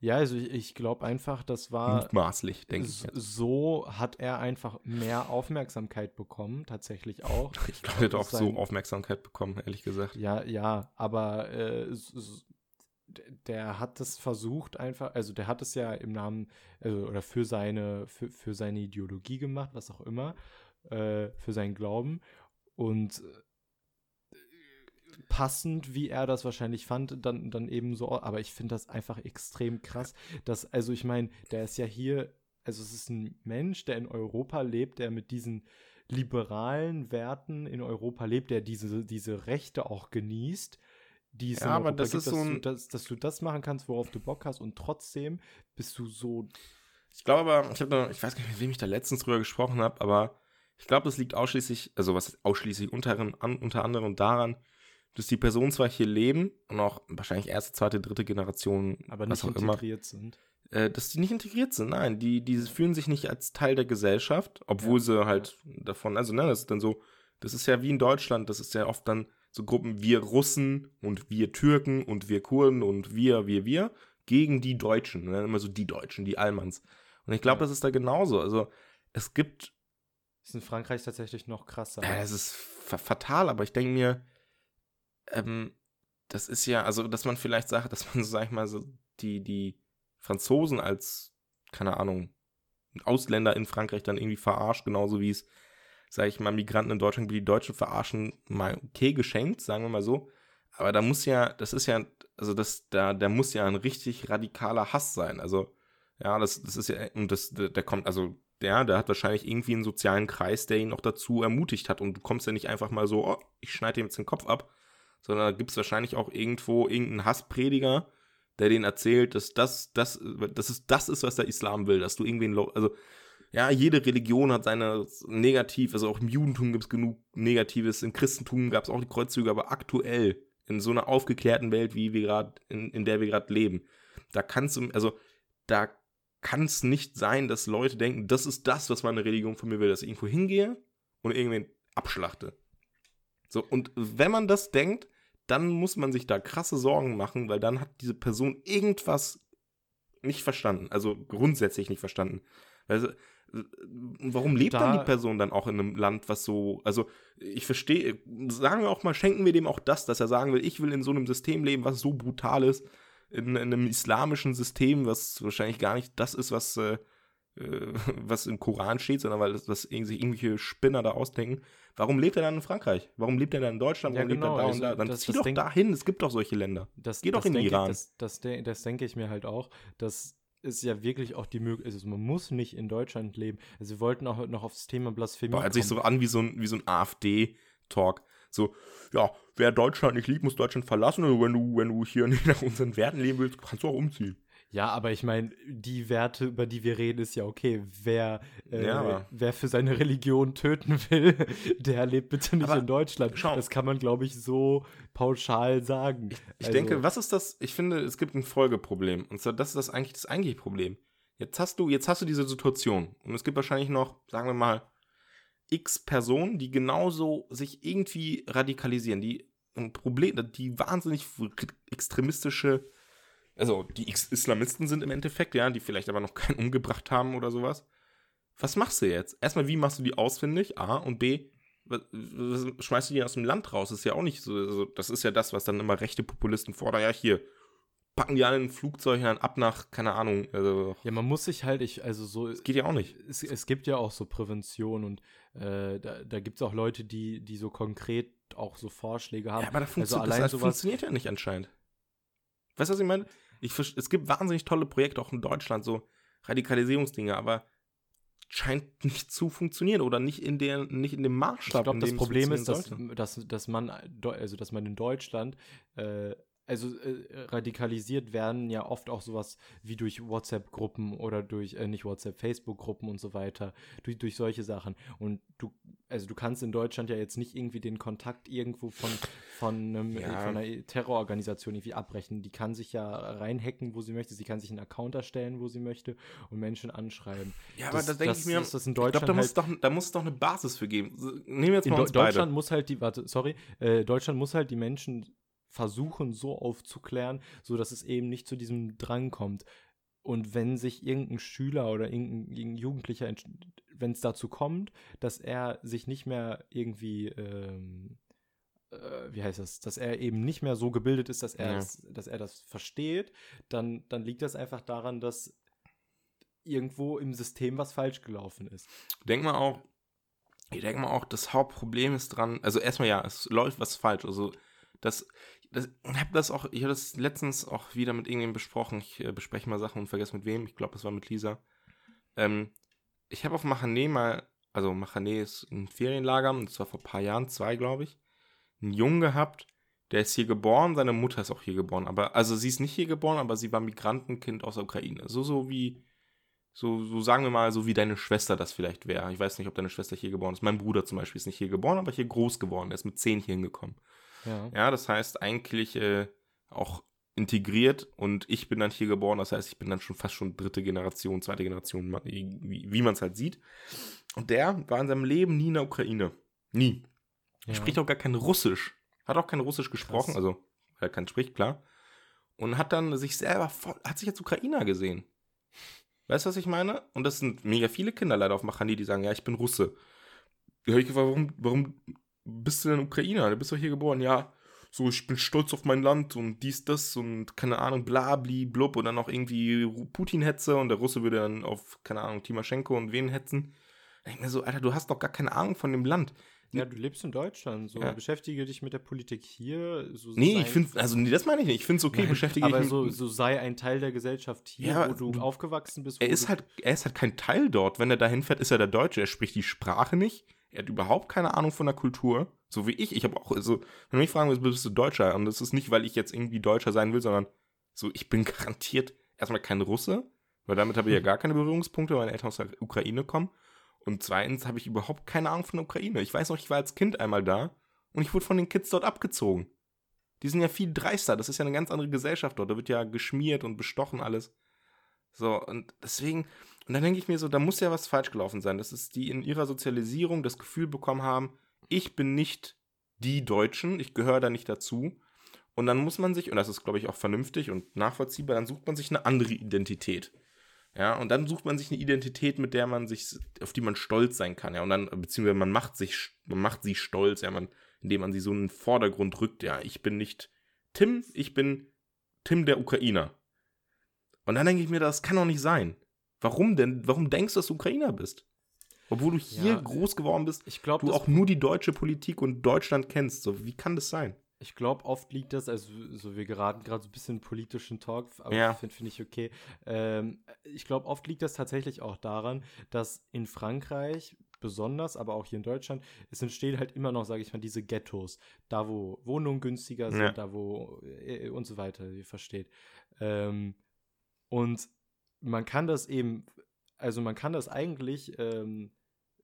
ja, also ich, ich glaube einfach, das war. Mutmaßlich, denke ich. So hat er einfach mehr Aufmerksamkeit bekommen, tatsächlich auch. Ich glaube, er hat auch so Aufmerksamkeit bekommen, ehrlich gesagt. Ja, ja, aber äh, der hat es versucht einfach, also der hat es ja im Namen, also, oder für seine, für, für seine Ideologie gemacht, was auch immer, äh, für seinen Glauben. Und passend, wie er das wahrscheinlich fand, dann, dann eben so. Aber ich finde das einfach extrem krass, dass, also ich meine, der ist ja hier, also es ist ein Mensch, der in Europa lebt, der mit diesen liberalen Werten in Europa lebt, der diese, diese Rechte auch genießt. Die es ja, aber das gibt, ist so ein du, dass, dass du das machen kannst, worauf du Bock hast und trotzdem bist du so. Ich glaube aber, ich habe ich weiß gar nicht, mit wem ich da letztens drüber gesprochen habe, aber ich glaube, das liegt ausschließlich, also was ausschließlich unter, unter anderem daran, dass die Personen zwar hier leben und auch wahrscheinlich erste, zweite, dritte Generation, aber nicht integriert immer, sind. Äh, dass die nicht integriert sind, nein, die, die fühlen sich nicht als Teil der Gesellschaft, obwohl ja. sie halt davon, also ne, das ist dann so, das ist ja wie in Deutschland, das ist ja oft dann so Gruppen, wir Russen und wir Türken und wir Kurden und wir, wir, wir, gegen die Deutschen, ne? immer so die Deutschen, die Allmanns. Und ich glaube, ja. das ist da genauso. Also es gibt. Das ist in Frankreich tatsächlich noch krasser. Ja, es ist fatal, aber ich denke mir, ähm, das ist ja, also, dass man vielleicht sagt, dass man, [laughs] sag ich mal, so die, die Franzosen als, keine Ahnung, Ausländer in Frankreich dann irgendwie verarscht, genauso wie es, sag ich mal, Migranten in Deutschland wie die Deutschen verarschen, mal okay geschenkt, sagen wir mal so. Aber da muss ja, das ist ja, also das, da, da muss ja ein richtig radikaler Hass sein. Also, ja, das, das ist ja, und das, der, der kommt, also, der, der hat wahrscheinlich irgendwie einen sozialen Kreis, der ihn auch dazu ermutigt hat. Und du kommst ja nicht einfach mal so, oh, ich schneide ihm jetzt den Kopf ab, sondern da gibt es wahrscheinlich auch irgendwo irgendeinen Hassprediger, der denen erzählt, dass das, das, das ist, das ist, was der Islam will, dass du irgendwen, also, ja, jede Religion hat seine negativ, also auch im Judentum gibt es genug Negatives, im Christentum gab es auch die Kreuzzüge, aber aktuell, in so einer aufgeklärten Welt, wie wir gerade, in, in der wir gerade leben, da kannst du, also, da kann es nicht sein, dass Leute denken, das ist das, was meine Religion von mir will, dass ich irgendwo hingehe und irgendwen abschlachte. So, und wenn man das denkt, dann muss man sich da krasse Sorgen machen, weil dann hat diese Person irgendwas nicht verstanden, also grundsätzlich nicht verstanden. Also, warum lebt da, dann die Person dann auch in einem Land, was so, also ich verstehe, sagen wir auch mal, schenken wir dem auch das, dass er sagen will, ich will in so einem System leben, was so brutal ist, in, in einem islamischen System, was wahrscheinlich gar nicht das ist, was äh, äh, was im Koran steht, sondern weil das, das sich irgendwelche Spinner da ausdenken. Warum lebt er dann in Frankreich? Warum lebt er dann in Deutschland? Warum ja, genau. lebt er da und da? Dann das, zieh das doch dahin, es gibt doch solche Länder. Das, Geh doch in den Iran. Ich, das denke ich mir halt auch, dass ist ja wirklich auch die Möglichkeit, also man muss nicht in Deutschland leben. Also wir wollten auch noch aufs Thema Blasphemie Boah, hört sich so an wie so ein, wie so ein AfD-Talk. So, ja, wer Deutschland nicht liebt, muss Deutschland verlassen. Und wenn du, wenn du hier nicht nach unseren Werten leben willst, kannst du auch umziehen. Ja, aber ich meine, die Werte, über die wir reden, ist ja okay. Wer, äh, ja, wer für seine Religion töten will, [laughs] der lebt bitte nicht aber in Deutschland. Schau. Das kann man, glaube ich, so pauschal sagen. Ich, ich also, denke, was ist das? Ich finde, es gibt ein Folgeproblem. Und zwar, das ist das eigentlich das eigentliche Problem. Jetzt hast du, jetzt hast du diese Situation. Und es gibt wahrscheinlich noch, sagen wir mal, x Personen, die genauso sich irgendwie radikalisieren, die ein Problem, die wahnsinnig extremistische also die Islamisten sind im Endeffekt, ja, die vielleicht aber noch keinen [laughs] umgebracht haben oder sowas. Was machst du jetzt? Erstmal, wie machst du die ausfindig? A und B, was, was, schmeißt du die aus dem Land raus? Das ist ja auch nicht so, also das ist ja das, was dann immer rechte Populisten fordern. Ja, hier, packen die alle in Flugzeuge dann ab nach, keine Ahnung. Also, ja, man muss sich halt, ich, also so. Es geht ja auch nicht. Es, es gibt ja auch so Prävention und äh, da, da gibt es auch Leute, die, die so konkret auch so Vorschläge haben. Ja, aber da funktio also das, das funktioniert ja nicht anscheinend. Weißt du, was ich meine? Ich, es gibt wahnsinnig tolle Projekte auch in Deutschland, so Radikalisierungsdinge, aber scheint nicht zu funktionieren oder nicht in der nicht in dem Maßstab. Ich glaube, das Problem ist, dass, dass, dass man also dass man in Deutschland äh, also äh, radikalisiert werden ja oft auch sowas wie durch WhatsApp-Gruppen oder durch, äh, nicht WhatsApp, Facebook-Gruppen und so weiter, durch, durch solche Sachen. Und du, also du kannst in Deutschland ja jetzt nicht irgendwie den Kontakt irgendwo von, von, einem, Ja. von einer Terrororganisation irgendwie abbrechen. Die kann sich ja reinhacken, wo sie möchte. Sie kann sich einen Account erstellen, wo sie möchte und Menschen anschreiben. Ja, aber Das- da denke ich mir, ist das in ich glaube, Deutschland da, muss halt- doch, da muss es doch eine Basis für geben. Nehmen wir jetzt In mal Deu- uns beide. Deutschland muss halt die, warte, sorry, äh, Deutschland muss halt die Menschen versuchen, so aufzuklären, so dass es eben nicht zu diesem Drang kommt. Und wenn sich irgendein Schüler oder irgendein, irgendein Jugendlicher, wenn es dazu kommt, dass er sich nicht mehr irgendwie, ähm, äh, wie heißt das, dass er eben nicht mehr so gebildet ist, dass er, Ja. das, dass er das versteht, dann, dann liegt das einfach daran, dass irgendwo im System was falsch gelaufen ist. Denk mal auch, ich denke mal auch, das Hauptproblem ist dran, also erstmal ja, es läuft was falsch. Also das, das ich habe das auch, ich habe das letztens auch wieder mit irgendjemandem besprochen. Ich äh, bespreche mal Sachen und vergesse mit wem. Ich glaube, das war mit Lisa. Ähm, ich habe auf Machané mal, also Machané ist ein Ferienlager, und zwar vor ein paar Jahren, zwei glaube ich, einen Jungen gehabt, der ist hier geboren, seine Mutter ist auch hier geboren, aber, also sie ist nicht hier geboren, aber sie war Migrantenkind aus der Ukraine. So, so wie, so, so sagen wir mal, so wie deine Schwester das vielleicht wäre. Ich weiß nicht, ob deine Schwester hier geboren ist. Mein Bruder zum Beispiel ist nicht hier geboren, aber hier groß geworden. Er ist mit zehn hier hingekommen. Ja. Ja, das heißt eigentlich äh, auch integriert und ich bin dann hier geboren. Das heißt, ich bin dann schon fast schon dritte Generation, zweite Generation, wie, wie man es halt sieht. Und der war in seinem Leben nie in der Ukraine. Nie. Er Ja. spricht auch gar kein Russisch. Hat auch kein Russisch gesprochen, Krass. also weil er kein spricht, klar. Und hat dann sich selber voll, hat sich als Ukrainer gesehen. Weißt du, was ich meine? Und das sind mega viele Kinder leider auf Machani, die sagen, ja, ich bin Russe. Da habe ich gefragt, warum, warum bist du denn Ukrainer? Du bist doch hier geboren. Ja, so, ich bin stolz auf mein Land und dies, das und keine Ahnung, bla, bli, blub und dann noch irgendwie Putin-Hetze und der Russe würde dann auf, keine Ahnung, Timoschenko und wen hetzen. Da ich mir so, Alter, du hast doch gar keine Ahnung von dem Land. Ja, du lebst in Deutschland, so Ja. beschäftige dich mit der Politik hier. So Nee, ich finde, also nee, das meine ich nicht. Ich finde es okay, Nein, beschäftige aber ich so, mich. so sei ein Teil der Gesellschaft hier, Ja, wo du, du- aufgewachsen bist. er ist halt, er ist halt kein Teil dort. Wenn er dahin fährt, ist er der Deutsche. Er spricht die Sprache nicht. Er hat überhaupt keine Ahnung von der Kultur. So wie ich. Ich habe auch, also, wenn du mich fragen willst, bist du Deutscher? Und das ist nicht, weil ich jetzt irgendwie Deutscher sein will, sondern so, ich bin [laughs] garantiert erstmal kein Russe, weil damit habe ich ja gar keine Berührungspunkte, weil meine Eltern aus der Ukraine kommen. Und zweitens habe ich überhaupt keine Ahnung von der Ukraine. Ich weiß noch, ich war als Kind einmal da und ich wurde von den Kids dort abgezogen. Die sind ja viel dreister. Das ist ja eine ganz andere Gesellschaft dort. Da wird ja geschmiert und bestochen alles. So, und deswegen, und dann denke ich mir so, da muss ja was falsch gelaufen sein. Das ist die in ihrer Sozialisierung das Gefühl bekommen haben, ich bin nicht die Deutschen, ich gehöre da nicht dazu. Und dann muss man sich, und das ist, glaube ich, auch vernünftig und nachvollziehbar, dann sucht man sich eine andere Identität. Ja, und dann sucht man sich eine Identität, mit der man sich, auf die man stolz sein kann, ja, und dann, beziehungsweise man macht sich, man macht sie stolz, ja, man, indem man sie so in den Vordergrund rückt, ja, ich bin nicht Tim, ich bin Tim der Ukrainer. Und dann denke ich mir, das kann doch nicht sein. Warum denn? Warum denkst du, dass du Ukrainer bist? Obwohl du hier Ja, groß geworden bist, ich glaube, du auch nur die deutsche Politik und Deutschland kennst. So, wie kann das sein? Ich glaube, oft liegt das, also so wir geraten gerade so ein bisschen politischen Talk, aber Ja. finde find ich okay. Ähm, ich glaube, oft liegt das tatsächlich auch daran, dass in Frankreich besonders, aber auch hier in Deutschland, es entstehen halt immer noch, sage ich mal, diese Ghettos, da wo Wohnungen günstiger sind, Ja. da wo äh, und so weiter, ihr versteht. Ähm, und man kann das eben, also man kann das eigentlich, ähm,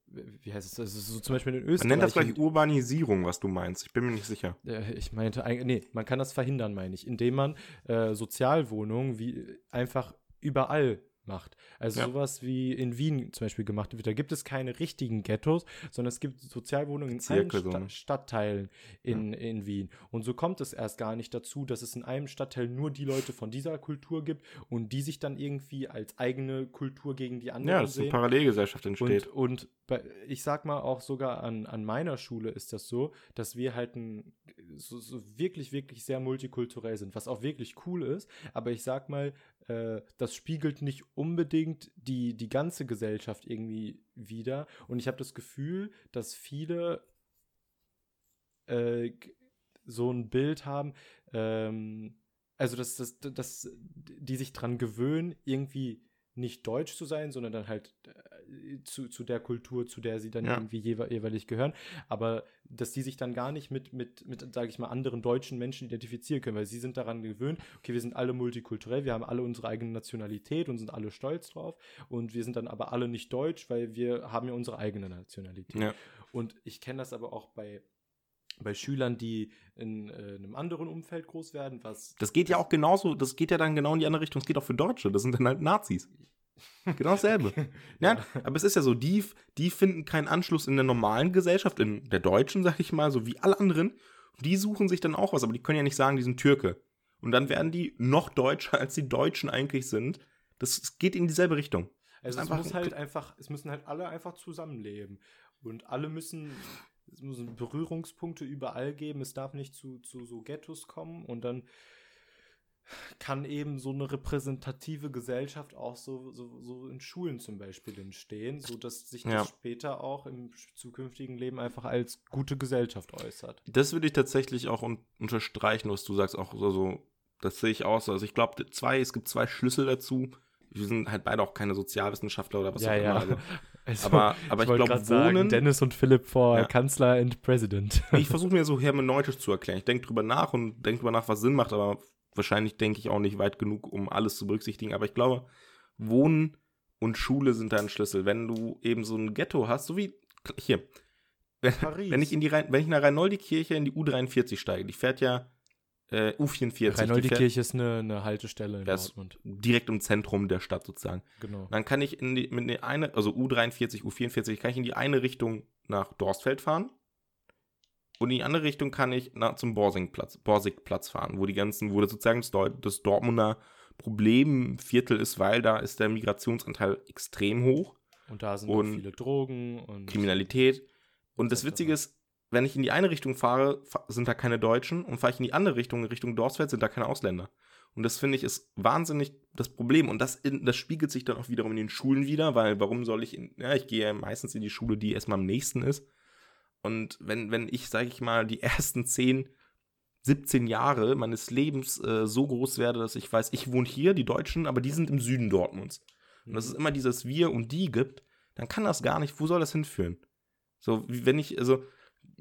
wie heißt es, also so zum Beispiel in Österreich. Man nennt das gleich Urbanisierung, was du meinst. Ich bin mir nicht sicher. äh, Ich meinte eigentlich, nee, man kann das verhindern, meine ich, indem man äh, Sozialwohnungen wie einfach überall macht. Also Ja. sowas wie in Wien zum Beispiel gemacht wird. Da gibt es keine richtigen Ghettos, sondern es gibt Sozialwohnungen in allen Bezirke Sta ne? Stadtteilen in, in Wien. Und so kommt es erst gar nicht dazu, dass es in einem Stadtteil nur die Leute von dieser Kultur gibt und die sich dann irgendwie als eigene Kultur gegen die anderen Ja, dass eine sehen. Parallelgesellschaft entsteht. Und, und bei, ich sag mal auch sogar an, an meiner Schule ist das so, dass wir halt ein, so, so wirklich, wirklich sehr multikulturell sind, was auch wirklich cool ist. Aber ich sag mal, äh, das spiegelt nicht unbedingt die, die ganze Gesellschaft irgendwie wider. Und ich habe das Gefühl, dass viele äh, so ein Bild haben, ähm, also dass, dass, dass die sich dran gewöhnen, irgendwie nicht deutsch zu sein, sondern dann halt äh, zu, zu der Kultur, zu der sie dann Ja. irgendwie jewe jeweilig gehören. Aber dass die sich dann gar nicht mit, mit, mit sage ich mal, anderen deutschen Menschen identifizieren können, weil sie sind daran gewöhnt, okay, wir sind alle multikulturell, wir haben alle unsere eigene Nationalität und sind alle stolz drauf. Und wir sind dann aber alle nicht deutsch, weil wir haben ja unsere eigene Nationalität. Ja. Und ich kenne das aber auch bei, bei Schülern, die in äh, einem anderen Umfeld groß werden, was Das geht ja auch genauso, das geht ja dann genau in die andere Richtung. Es geht auch für Deutsche, das sind dann halt Nazis. [laughs] Genau dasselbe. Ja, aber es ist ja so, die, die finden keinen Anschluss in der normalen Gesellschaft, in der deutschen, sag ich mal, so wie alle anderen. Die suchen sich dann auch was, aber die können ja nicht sagen, die sind Türke. Und dann werden die noch deutscher, als die Deutschen eigentlich sind. Das es geht in dieselbe Richtung. Also es muss halt einfach, es müssen halt alle einfach zusammenleben. Und alle müssen, es müssen Berührungspunkte überall geben. Es darf nicht zu, zu so Ghettos kommen und dann kann eben so eine repräsentative Gesellschaft auch so, so, so in Schulen zum Beispiel entstehen, sodass sich das Ja. später auch im zukünftigen Leben einfach als gute Gesellschaft äußert. Das würde ich tatsächlich auch un unterstreichen, was du sagst, auch so, so das sehe ich auch so. Also ich glaube, zwei, es gibt zwei Schlüssel dazu. Wir sind halt beide auch keine Sozialwissenschaftler oder was auch immer. Also, [laughs] Also, aber aber ich, wollte glaube, Wohnen, Dennis und Philipp vor Ja. Kanzler and President. ich [laughs] versuche mir so hermeneutisch zu erklären. Ich denke drüber nach und denke drüber nach, was Sinn macht, aber wahrscheinlich denke ich auch nicht weit genug, um alles zu berücksichtigen. Aber ich glaube, Wohnen und Schule sind da ein Schlüssel. Wenn du eben so ein Ghetto hast, so wie hier, Paris. wenn ich in die Rhein, wenn ich nach Rhein-Noldi-Kirche in die U43 steige, die fährt ja äh, U44, die fährt Rhein-Noldi-Kirche ist eine, eine Haltestelle in Dortmund. direkt im Zentrum der Stadt sozusagen. Genau. Dann kann ich in die, mit der eine, also U43, U44, kann ich in die eine Richtung nach Dorstfeld fahren. Und in die andere Richtung kann ich nach, zum Borsigplatz, Borsigplatz fahren, wo die ganzen, wo das sozusagen das, das Dortmunder Problemviertel ist, weil da ist der Migrationsanteil extrem hoch, Und da sind Und auch viele Drogen und Kriminalität. Und das. Witzige ist, wenn ich in die eine Richtung fahre, fa- sind da keine Deutschen und fahre ich in die andere Richtung, in Richtung Dorstfeld, sind da keine Ausländer. Und das finde ich ist wahnsinnig das Problem. Und das, das spiegelt sich dann auch wiederum in den Schulen wieder, weil warum soll ich in, ja, ich gehe ja meistens in die Schule, die erstmal am nächsten ist. Und wenn, wenn ich, sage ich mal, die ersten 10, 17 Jahre meines Lebens äh, so groß werde, dass ich weiß, ich wohne hier, die Deutschen, aber die sind im Süden Dortmunds. Und dass es immer dieses Wir und Die gibt, dann kann das gar nicht, wo soll das hinführen? So, wie wenn ich, also,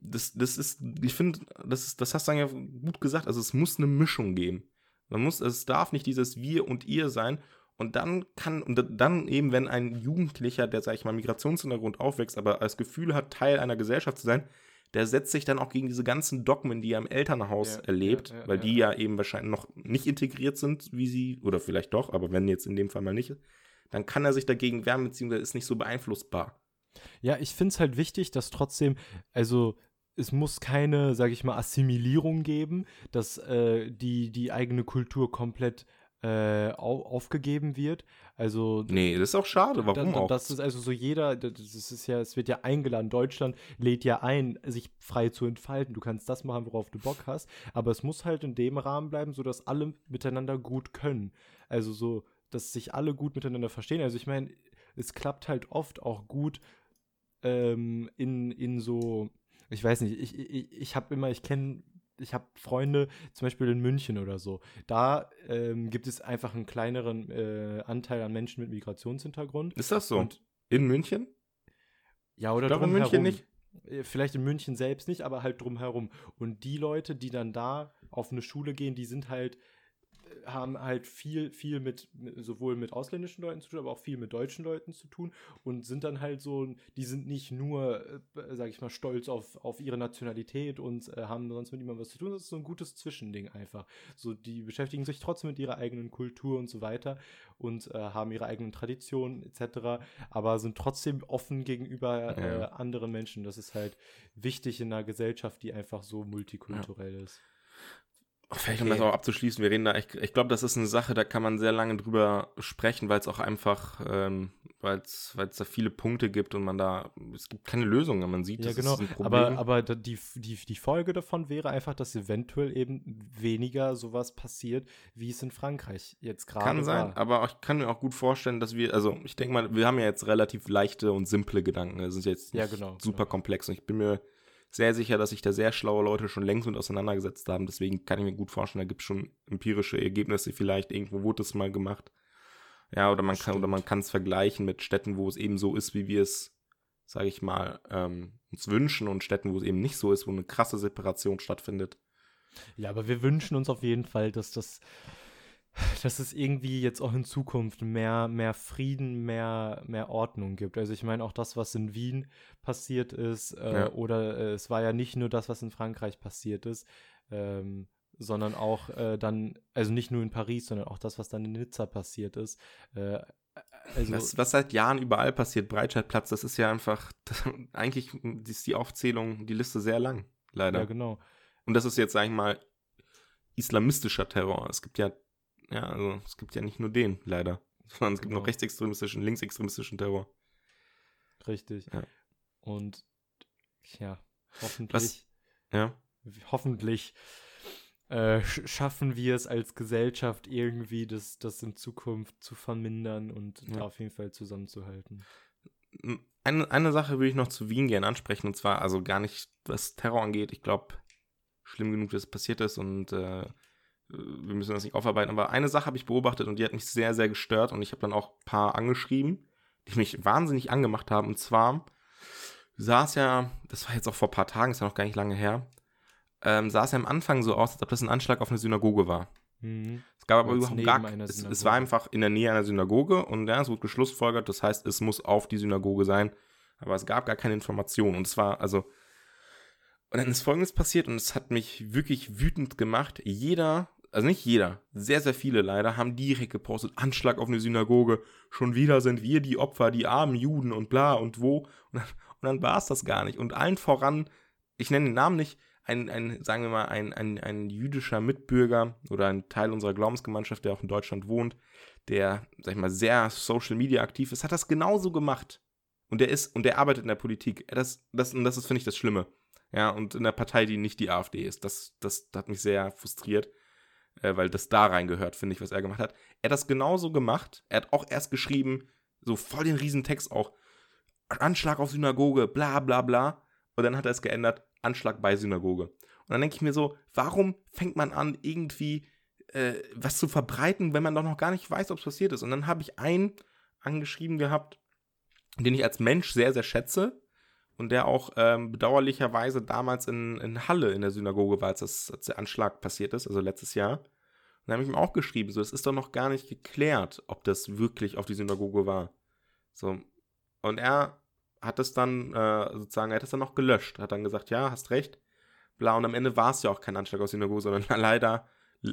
das, das ist, ich finde, das ist, das hast du dann ja gut gesagt, also es muss eine Mischung geben. Man muss, es darf nicht dieses Wir und Ihr sein. Und dann kann, und dann eben, wenn ein Jugendlicher, der, sag ich mal, Migrationshintergrund aufwächst, aber das Gefühl hat, Teil einer Gesellschaft zu sein, der setzt sich dann auch gegen diese ganzen Dogmen, die er im Elternhaus Ja, erlebt, ja, ja, weil ja, die ja. eben wahrscheinlich noch nicht integriert sind, wie sie, oder vielleicht doch, aber wenn jetzt in dem Fall mal nicht, dann kann er sich dagegen wehren, beziehungsweise ist nicht so beeinflussbar. Ja, ich finde es halt wichtig, dass trotzdem, also es muss keine, sage ich mal, Assimilierung geben, dass äh, die, die eigene Kultur komplett äh, au aufgegeben wird. Also Nee, das ist auch schade. Warum da, auch? Das ist also so jeder, das ist ja, es wird ja eingeladen. Deutschland lädt ja ein, sich frei zu entfalten. Du kannst das machen, worauf du Bock hast, aber es muss halt in dem Rahmen bleiben, sodass alle miteinander gut können. Also so, dass sich alle gut miteinander verstehen. Also ich meine, es klappt halt oft auch gut ähm, in, in so, ich weiß nicht, ich, ich, ich habe immer, ich kenne ich habe Freunde, zum Beispiel in München oder so. Da ähm, gibt es einfach einen kleineren äh, Anteil an Menschen mit Migrationshintergrund. ist das so? Und in München? ja, oder Ich glaube, in. München nicht. Äh, Vielleicht in München selbst nicht, aber halt drumherum. Und die Leute, die dann da auf eine Schule gehen, die sind halt, haben halt viel, viel mit, mit- sowohl mit ausländischen Leuten zu tun, aber auch viel mit deutschen Leuten zu tun und sind dann halt so, die sind nicht nur, äh, sag ich mal, stolz auf, auf ihre Nationalität und äh, haben sonst mit niemandem was zu tun. Das ist so ein gutes Zwischending einfach. So, die beschäftigen sich trotzdem mit ihrer eigenen Kultur und so weiter und äh, haben ihre eigenen Traditionen etc., aber sind trotzdem offen gegenüber äh, Ja. anderen Menschen. Das ist halt wichtig in einer Gesellschaft, die einfach so multikulturell ist. Vielleicht um Okay. das auch abzuschließen, wir reden da, ich, ich glaube, das ist eine Sache, da kann man sehr lange drüber sprechen, weil es auch einfach, ähm, weil es da viele Punkte gibt und man da, es gibt keine Lösung, man sieht, Ja, das genau. ist ein Problem. Aber, aber die, die, die Folge davon wäre einfach, dass eventuell eben weniger sowas passiert, wie es in Frankreich jetzt gerade kann sein, war. aber ich kann mir auch gut vorstellen, dass wir, also ich denke mal, wir haben ja jetzt relativ leichte und simple Gedanken, das ist jetzt Ja, nicht genau, super genau. komplex und ich bin mir sehr sicher, dass sich da sehr schlaue Leute schon längst mit auseinandergesetzt haben, deswegen kann ich mir gut vorstellen, da gibt es schon empirische Ergebnisse, vielleicht irgendwo wurde das mal gemacht. Ja, oder man kann, oder man kann es vergleichen mit Städten, wo es eben so ist, wie wir es, sage ich mal, ähm, uns wünschen und Städten, wo es eben nicht so ist, wo eine krasse Separation stattfindet. Ja, aber wir wünschen uns auf jeden Fall, dass das, dass es irgendwie jetzt auch in Zukunft mehr, mehr Frieden, mehr, mehr Ordnung gibt. Also ich meine auch das, was in Wien passiert ist, äh, Ja. oder äh, es war ja nicht nur das, was in Frankreich passiert ist, ähm, sondern auch äh, dann, also nicht nur in Paris, sondern auch das, was dann in Nizza passiert ist. Äh, also, was, was seit Jahren überall passiert, Breitscheidplatz, das ist ja einfach, [laughs] eigentlich ist die Aufzählung, die Liste sehr lang, leider. ja, genau. Und das ist jetzt, sag ich mal, islamistischer Terror. Es gibt ja, ja, also es gibt ja nicht nur den, leider. [laughs] Sondern es gibt Genau. noch rechtsextremistischen, linksextremistischen Terror. Richtig. Ja. Und ja, hoffentlich, Ja. hoffentlich äh, sch schaffen wir es als Gesellschaft irgendwie, das, das in Zukunft zu vermindern und Ja. da auf jeden Fall zusammenzuhalten. Eine, eine Sache würde ich noch zu Wien gerne ansprechen, und zwar also gar nicht, was Terror angeht. Ich glaube, schlimm genug, dass es passiert ist und äh, wir müssen das nicht aufarbeiten. Aber eine Sache habe ich beobachtet und die hat mich sehr, sehr gestört und ich habe dann auch ein paar angeschrieben, die mich wahnsinnig angemacht haben. Und zwar sah es ja, das war jetzt auch vor ein paar Tagen, ist ja noch gar nicht lange her, ähm, sah es ja am Anfang so aus, als ob das ein Anschlag auf eine Synagoge war. Mhm. Es gab aber überhaupt gar es, es war einfach in der Nähe einer Synagoge und ja, es wurde geschlussfolgert, das heißt, es muss auf die Synagoge sein. Aber es gab gar keine Information. Und es war, also. Und dann ist folgendes passiert und es hat mich wirklich wütend gemacht. Jeder, also nicht jeder, sehr, sehr viele leider, haben direkt gepostet, Anschlag auf eine Synagoge, schon wieder sind wir die Opfer, die armen Juden und bla und wo. Und dann, dann war es das gar nicht. Und allen voran, ich nenne den Namen nicht, ein, ein sagen wir mal, ein, ein, ein jüdischer Mitbürger oder ein Teil unserer Glaubensgemeinschaft, der auch in Deutschland wohnt, der, sag ich mal, sehr Social Media aktiv ist, hat das genauso gemacht. Und der ist, und der arbeitet in der Politik. Das, das, und das ist, finde ich, das Schlimme. Ja, und in der Partei, die nicht die AfD ist. Das, das, hat mich sehr frustriert, äh, weil das da reingehört, finde ich, was er gemacht hat. Er hat das genauso gemacht. Er hat auch erst geschrieben, so voll den Riesentext auch, Anschlag auf Synagoge, bla bla bla. Und dann hat er es geändert, Anschlag bei Synagoge. Und dann denke ich mir so, warum fängt man an, irgendwie äh, was zu verbreiten, wenn man doch noch gar nicht weiß, ob es passiert ist? Und dann habe ich einen angeschrieben gehabt, den ich als Mensch sehr, sehr schätze und der auch ähm, bedauerlicherweise damals in, in Halle in der Synagoge war, als, das, als der Anschlag passiert ist, also letztes Jahr. Dann habe ich ihm auch geschrieben, so, es ist doch noch gar nicht geklärt, ob das wirklich auf die Synagoge war. So, und er hat es dann äh, sozusagen, er hat es dann noch gelöscht, hat dann gesagt, ja, hast recht, bla, und am Ende war es ja auch kein Anschlag auf Synagoge, sondern [laughs] leider,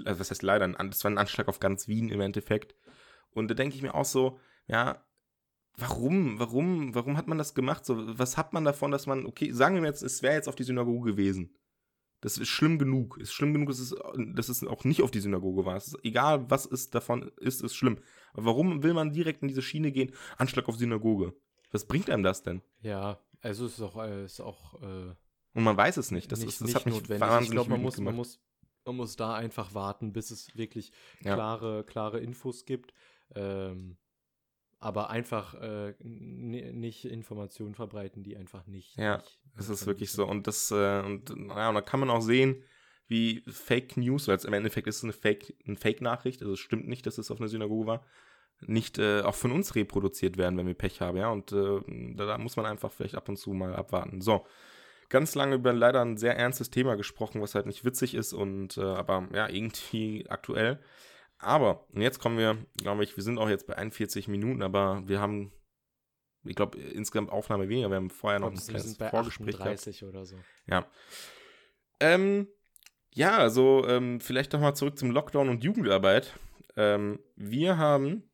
also was heißt leider, es war ein Anschlag auf ganz Wien im Endeffekt. Und da denke ich mir auch so, ja, warum, warum, warum hat man das gemacht? So, was hat man davon, dass man, okay, sagen wir jetzt, es wäre jetzt auf die Synagoge gewesen. Das ist schlimm genug. Ist schlimm genug, dass es, dass es auch nicht auf die Synagoge war. Ist, egal, was es davon ist, ist schlimm. Aber warum will man direkt in diese Schiene gehen? Anschlag auf Synagoge. Was bringt einem das denn? Ja, also es ist auch, äh, ist auch äh, Und man weiß es nicht. Das, nicht, ist, das nicht hat mich notwendig. wahnsinnig Ich glaube, man muss, man, muss, man muss da einfach warten, bis es wirklich Ja. klare, klare Infos gibt. Ähm, aber einfach äh, nicht Informationen verbreiten, die einfach nicht. Ja, nicht Das ist wirklich so. Und das, äh, und naja, und da kann man auch sehen, wie Fake News, weil es im Endeffekt ist es eine Fake, eine Fake-Nachricht, also es stimmt nicht, dass es auf einer Synagoge war, nicht äh, auch von uns reproduziert werden, wenn wir Pech haben, ja. Und äh, da, da muss man einfach vielleicht ab und zu mal abwarten. So. Ganz lange über leider ein sehr ernstes Thema gesprochen, was halt nicht witzig ist und äh, aber ja, irgendwie aktuell. Aber, und jetzt kommen wir, glaube ich, wir sind auch jetzt bei 41 Minuten, aber wir haben, ich glaube, insgesamt Aufnahme weniger. Wir haben vorher noch ein glaub, wir kleines Vorgespräch gehabt. 38 oder so. Ja. Ähm, ja, also ähm, vielleicht nochmal zurück zum Lockdown und Jugendarbeit. Ähm, wir haben,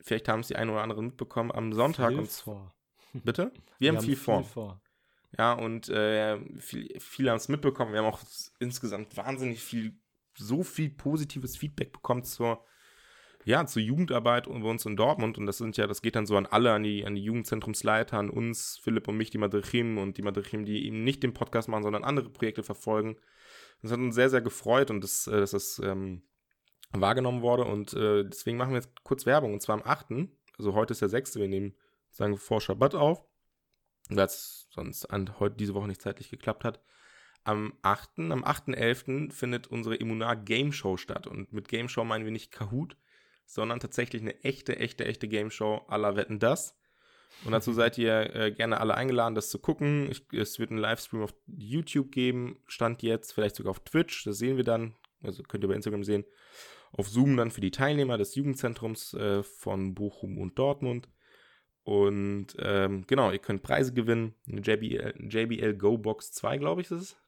vielleicht haben es die einen oder anderen mitbekommen, am Sonntag Viel und vor. [laughs] bitte? Wir, haben viel vor. vor. Ja, und äh, viel, viele haben es mitbekommen. Wir haben auch insgesamt wahnsinnig viel, so viel positives Feedback bekommen zur, ja, zur Jugendarbeit bei uns in Dortmund. Und das sind ja, das geht dann so an alle, an die, an die Jugendzentrumsleiter, an uns, Philipp und mich, die Madrichim und die Madrichim, die eben nicht den Podcast machen, sondern andere Projekte verfolgen. Das hat uns sehr, sehr gefreut und das, äh, dass das ähm, wahrgenommen wurde. Und äh, deswegen machen wir jetzt kurz Werbung. Und zwar am 8., also heute ist der 6., wir nehmen, sagen vor Schabbat auf weil es sonst an, heute diese Woche nicht zeitlich geklappt hat. Am 8., am 8.11. findet unsere Immunar Game Show statt. Und mit Game Show meinen wir nicht Kahoot, sondern tatsächlich eine echte, echte, echte Game Show aller Wetten das. Und dazu seid ihr äh, gerne alle eingeladen, das zu gucken. Ich, es wird einen Livestream auf YouTube geben, Stand jetzt, vielleicht sogar auf Twitch, das sehen wir dann. Also könnt ihr bei Instagram sehen. Auf Zoom dann für die Teilnehmer des Jugendzentrums äh, von Bochum und Dortmund. Und ähm, genau, ihr könnt Preise gewinnen. Eine JBL, JBL Go Box 2, glaube ich, ist es.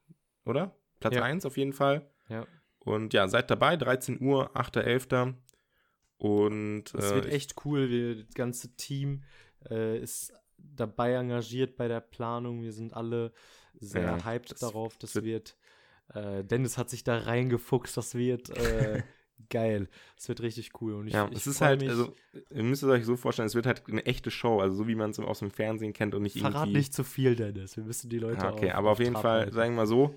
Oder? Platz ja. 1 auf jeden Fall. Ja. Und ja, seid dabei, 13 Uhr, 8.11. Und es äh, wird echt cool. Wir, das ganze Team äh, ist dabei engagiert bei der Planung. Wir sind alle sehr ja, hyped das darauf. Das wird, äh, Dennis hat sich da reingefuchst. Das wird äh, [laughs] geil. Das wird richtig cool. Und ich, ja, ich es ist halt, also, ihr müsst es euch so vorstellen, es wird halt eine echte Show, also so wie man es aus dem Fernsehen kennt und nicht Verrat irgendwie. nicht zu viel, Dennis. Wir müssen die Leute. Ja, okay, auf, aber auf jeden Fall, halten. sagen wir mal so,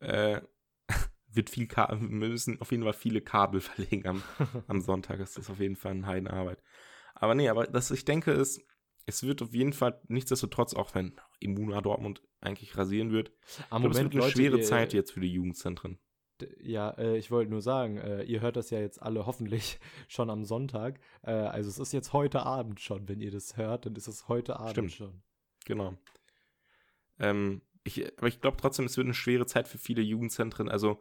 äh, [laughs] wird viel Kabel, wir müssen auf jeden Fall viele Kabel [laughs] verlegen am, am Sonntag. Das ist auf jeden Fall eine Heidenarbeit. Aber nee, aber das, ich denke, ist, es wird auf jeden Fall nichtsdestotrotz, auch wenn Immuna Dortmund eigentlich rasieren wird, am Moment, es wird eine Leute, schwere Zeit jetzt für die Jugendzentren. Ja, äh, ich wollte nur sagen, äh, ihr hört das ja jetzt alle hoffentlich [laughs] schon am Sonntag. Äh, also es ist jetzt heute Abend schon, wenn ihr das hört, dann ist es heute Abend Stimmt. schon. Genau. Ähm, ich, aber ich glaube trotzdem, es wird eine schwere Zeit für viele Jugendzentren. Also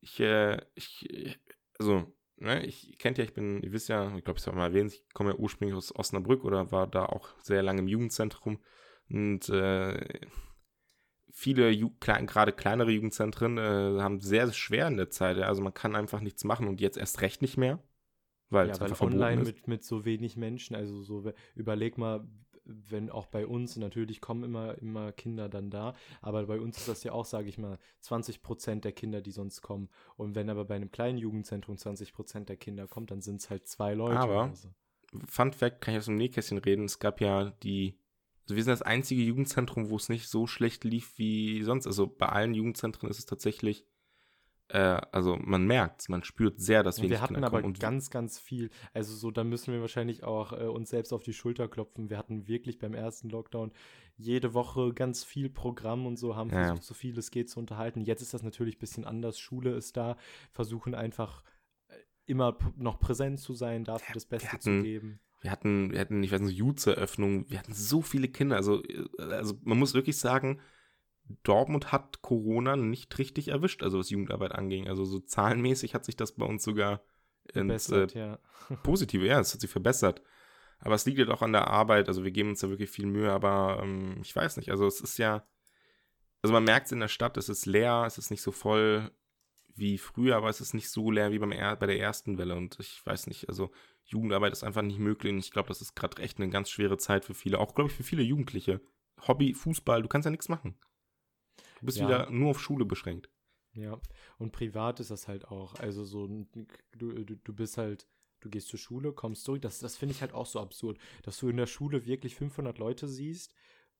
ich, äh, ich, also, ne, ich kennt ja, ich bin, ihr wisst ja, ich glaube, ich habe mal erwähnt, ich komme ja ursprünglich aus Osnabrück oder war da auch sehr lange im Jugendzentrum und äh, viele, klein, gerade kleinere Jugendzentren äh, haben sehr schwer in der Zeit. Also man kann einfach nichts machen und jetzt erst recht nicht mehr. Weil, ja, weil online mit, mit so wenig Menschen, also so, überleg mal, wenn auch bei uns, natürlich kommen immer, immer Kinder dann da, aber bei uns ist das ja auch, sage ich mal, 20 Prozent der Kinder, die sonst kommen. Und wenn aber bei einem kleinen Jugendzentrum 20 Prozent der Kinder kommt, dann sind es halt zwei Leute. Aber, so. Fun Fact, kann ich aus dem Nähkästchen reden, es gab ja die, also wir sind das einzige Jugendzentrum, wo es nicht so schlecht lief wie sonst. Also bei allen Jugendzentren ist es tatsächlich äh, also man merkt man spürt sehr, dass wir Wir hatten Kinder aber kommen. ganz, ganz viel. Also so, da müssen wir wahrscheinlich auch äh, uns selbst auf die Schulter klopfen. Wir hatten wirklich beim ersten Lockdown jede Woche ganz viel Programm und so, haben ja. versucht, so viel es geht zu unterhalten. Jetzt ist das natürlich ein bisschen anders. Schule ist da, versuchen einfach äh, immer noch präsent zu sein, dafür das Beste hatten, zu geben. Wir hatten, wir hatten, ich weiß nicht, Jutze-Eröffnung, wir hatten so viele Kinder. Also, äh, also man muss wirklich sagen, Dortmund hat Corona nicht richtig erwischt, also was Jugendarbeit anging. Also so zahlenmäßig hat sich das bei uns sogar ins äh, ja. [laughs] Positive, ja, es hat sich verbessert. Aber es liegt ja halt auch an der Arbeit, also wir geben uns da wirklich viel Mühe, aber ähm, ich weiß nicht, also es ist ja, also man merkt es in der Stadt, es ist leer, es ist nicht so voll wie früher, aber es ist nicht so leer wie beim er bei der ersten Welle und ich weiß nicht, also Jugendarbeit ist einfach nicht möglich und ich glaube, das ist gerade echt eine ganz schwere Zeit für viele, auch glaube ich für viele Jugendliche. Hobby, Fußball, du kannst ja nichts machen. Du bist ja. wieder nur auf Schule beschränkt. Ja, und privat ist das halt auch. Also so, du, du, du bist halt, du gehst zur Schule, kommst zurück. Das, das finde ich halt auch so absurd, dass du in der Schule wirklich 500 Leute siehst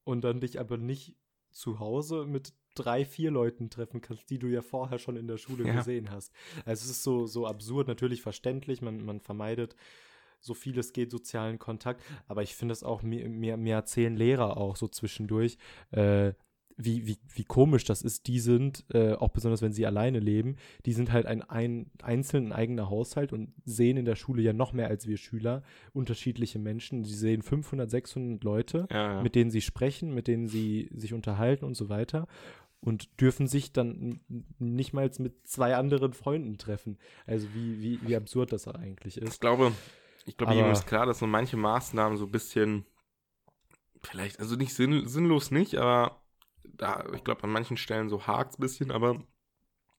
und dann dich aber nicht zu Hause mit drei, vier Leuten treffen kannst, die du ja vorher schon in der Schule ja. gesehen hast. Also es ist so, so absurd, natürlich verständlich, man, man vermeidet so viel es geht sozialen Kontakt, aber ich finde es auch, mir, mir, mir erzählen Lehrer auch so zwischendurch, äh, wie, wie, wie komisch das ist, die sind, äh, auch besonders wenn sie alleine leben, die sind halt ein, ein einzeln eigener Haushalt und sehen in der Schule ja noch mehr als wir Schüler unterschiedliche Menschen. Sie sehen 500, 600 Leute, ja, ja. mit denen sie sprechen, mit denen sie sich unterhalten und so weiter und dürfen sich dann nicht mal mit zwei anderen Freunden treffen. Also wie, wie, wie absurd das eigentlich ist. Ich glaube, ich glaube, jedem ist klar, dass so manche Maßnahmen so ein bisschen vielleicht, also nicht sinn, sinnlos nicht, aber da, ich glaube, an manchen Stellen so hakt es ein bisschen, aber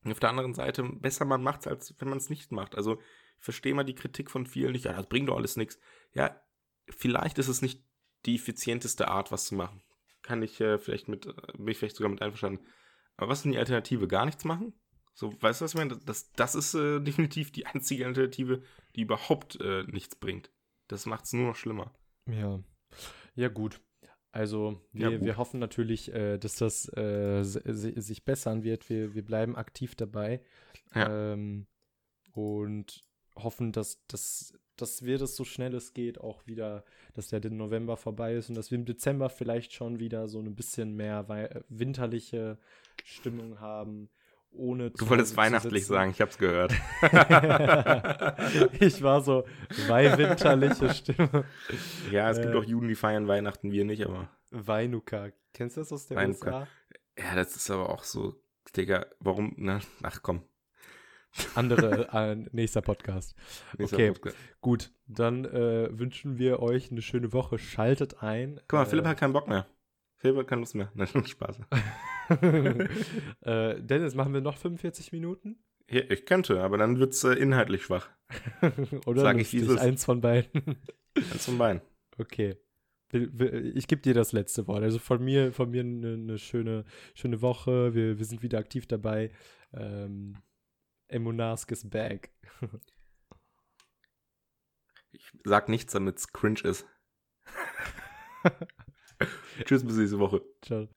auf der anderen Seite, besser man macht es, als wenn man es nicht macht. Also, ich verstehe mal die Kritik von vielen nicht, ja, das bringt doch alles nichts. Ja, vielleicht ist es nicht die effizienteste Art, was zu machen. Kann ich äh, vielleicht mit, äh, bin ich vielleicht sogar mit einverstanden. Aber was ist denn die Alternative? Gar nichts machen? So, weißt du, was ich meine? Das, das ist äh, [laughs] definitiv die einzige Alternative, die überhaupt äh, nichts bringt. Das macht es nur noch schlimmer. Ja. Ja, gut. Also wir, ja, wir hoffen natürlich, äh, dass das äh, sich bessern wird. Wir, wir bleiben aktiv dabei ja. ähm, und hoffen, dass, dass, dass wir das so schnell es geht auch wieder, dass der November vorbei ist und dass wir im Dezember vielleicht schon wieder so ein bisschen mehr winterliche Stimmung haben ohne Du wolltest weihnachtlich sitzen. sagen, ich hab's gehört. [laughs] ich war so weiwinterliche [laughs] Stimme. Ja, es gibt Äh. auch Juden, die feiern Weihnachten, wir nicht, aber. Weinuka. Kennst du das aus der Weinuka. USA? Ja, das ist aber auch so, Digga, warum, ne? Ach komm. Andere, [laughs] äh, nächster Podcast. Nächster Okay. Podcast. Gut, dann äh, wünschen wir euch eine schöne Woche. Schaltet ein. Guck mal, Äh, Philipp hat keinen Bock mehr. Hat keine Lust mehr. Nein, [laughs] Spaß. [laughs] äh, Dennis, machen wir noch 45 Minuten? Ja, ich könnte, aber dann wird's äh, inhaltlich schwach. [laughs] Oder Sag ich, es ist. Eins von beiden. Eins von beiden. Okay. Ich gebe dir das letzte Wort. Also von mir, von mir eine, eine schöne, schöne Woche. Wir, wir sind wieder aktiv dabei. Ähm, Emunask is back. Ich sag nichts, damit's cringe ist. Tschüss, bis nächste Woche. Ciao.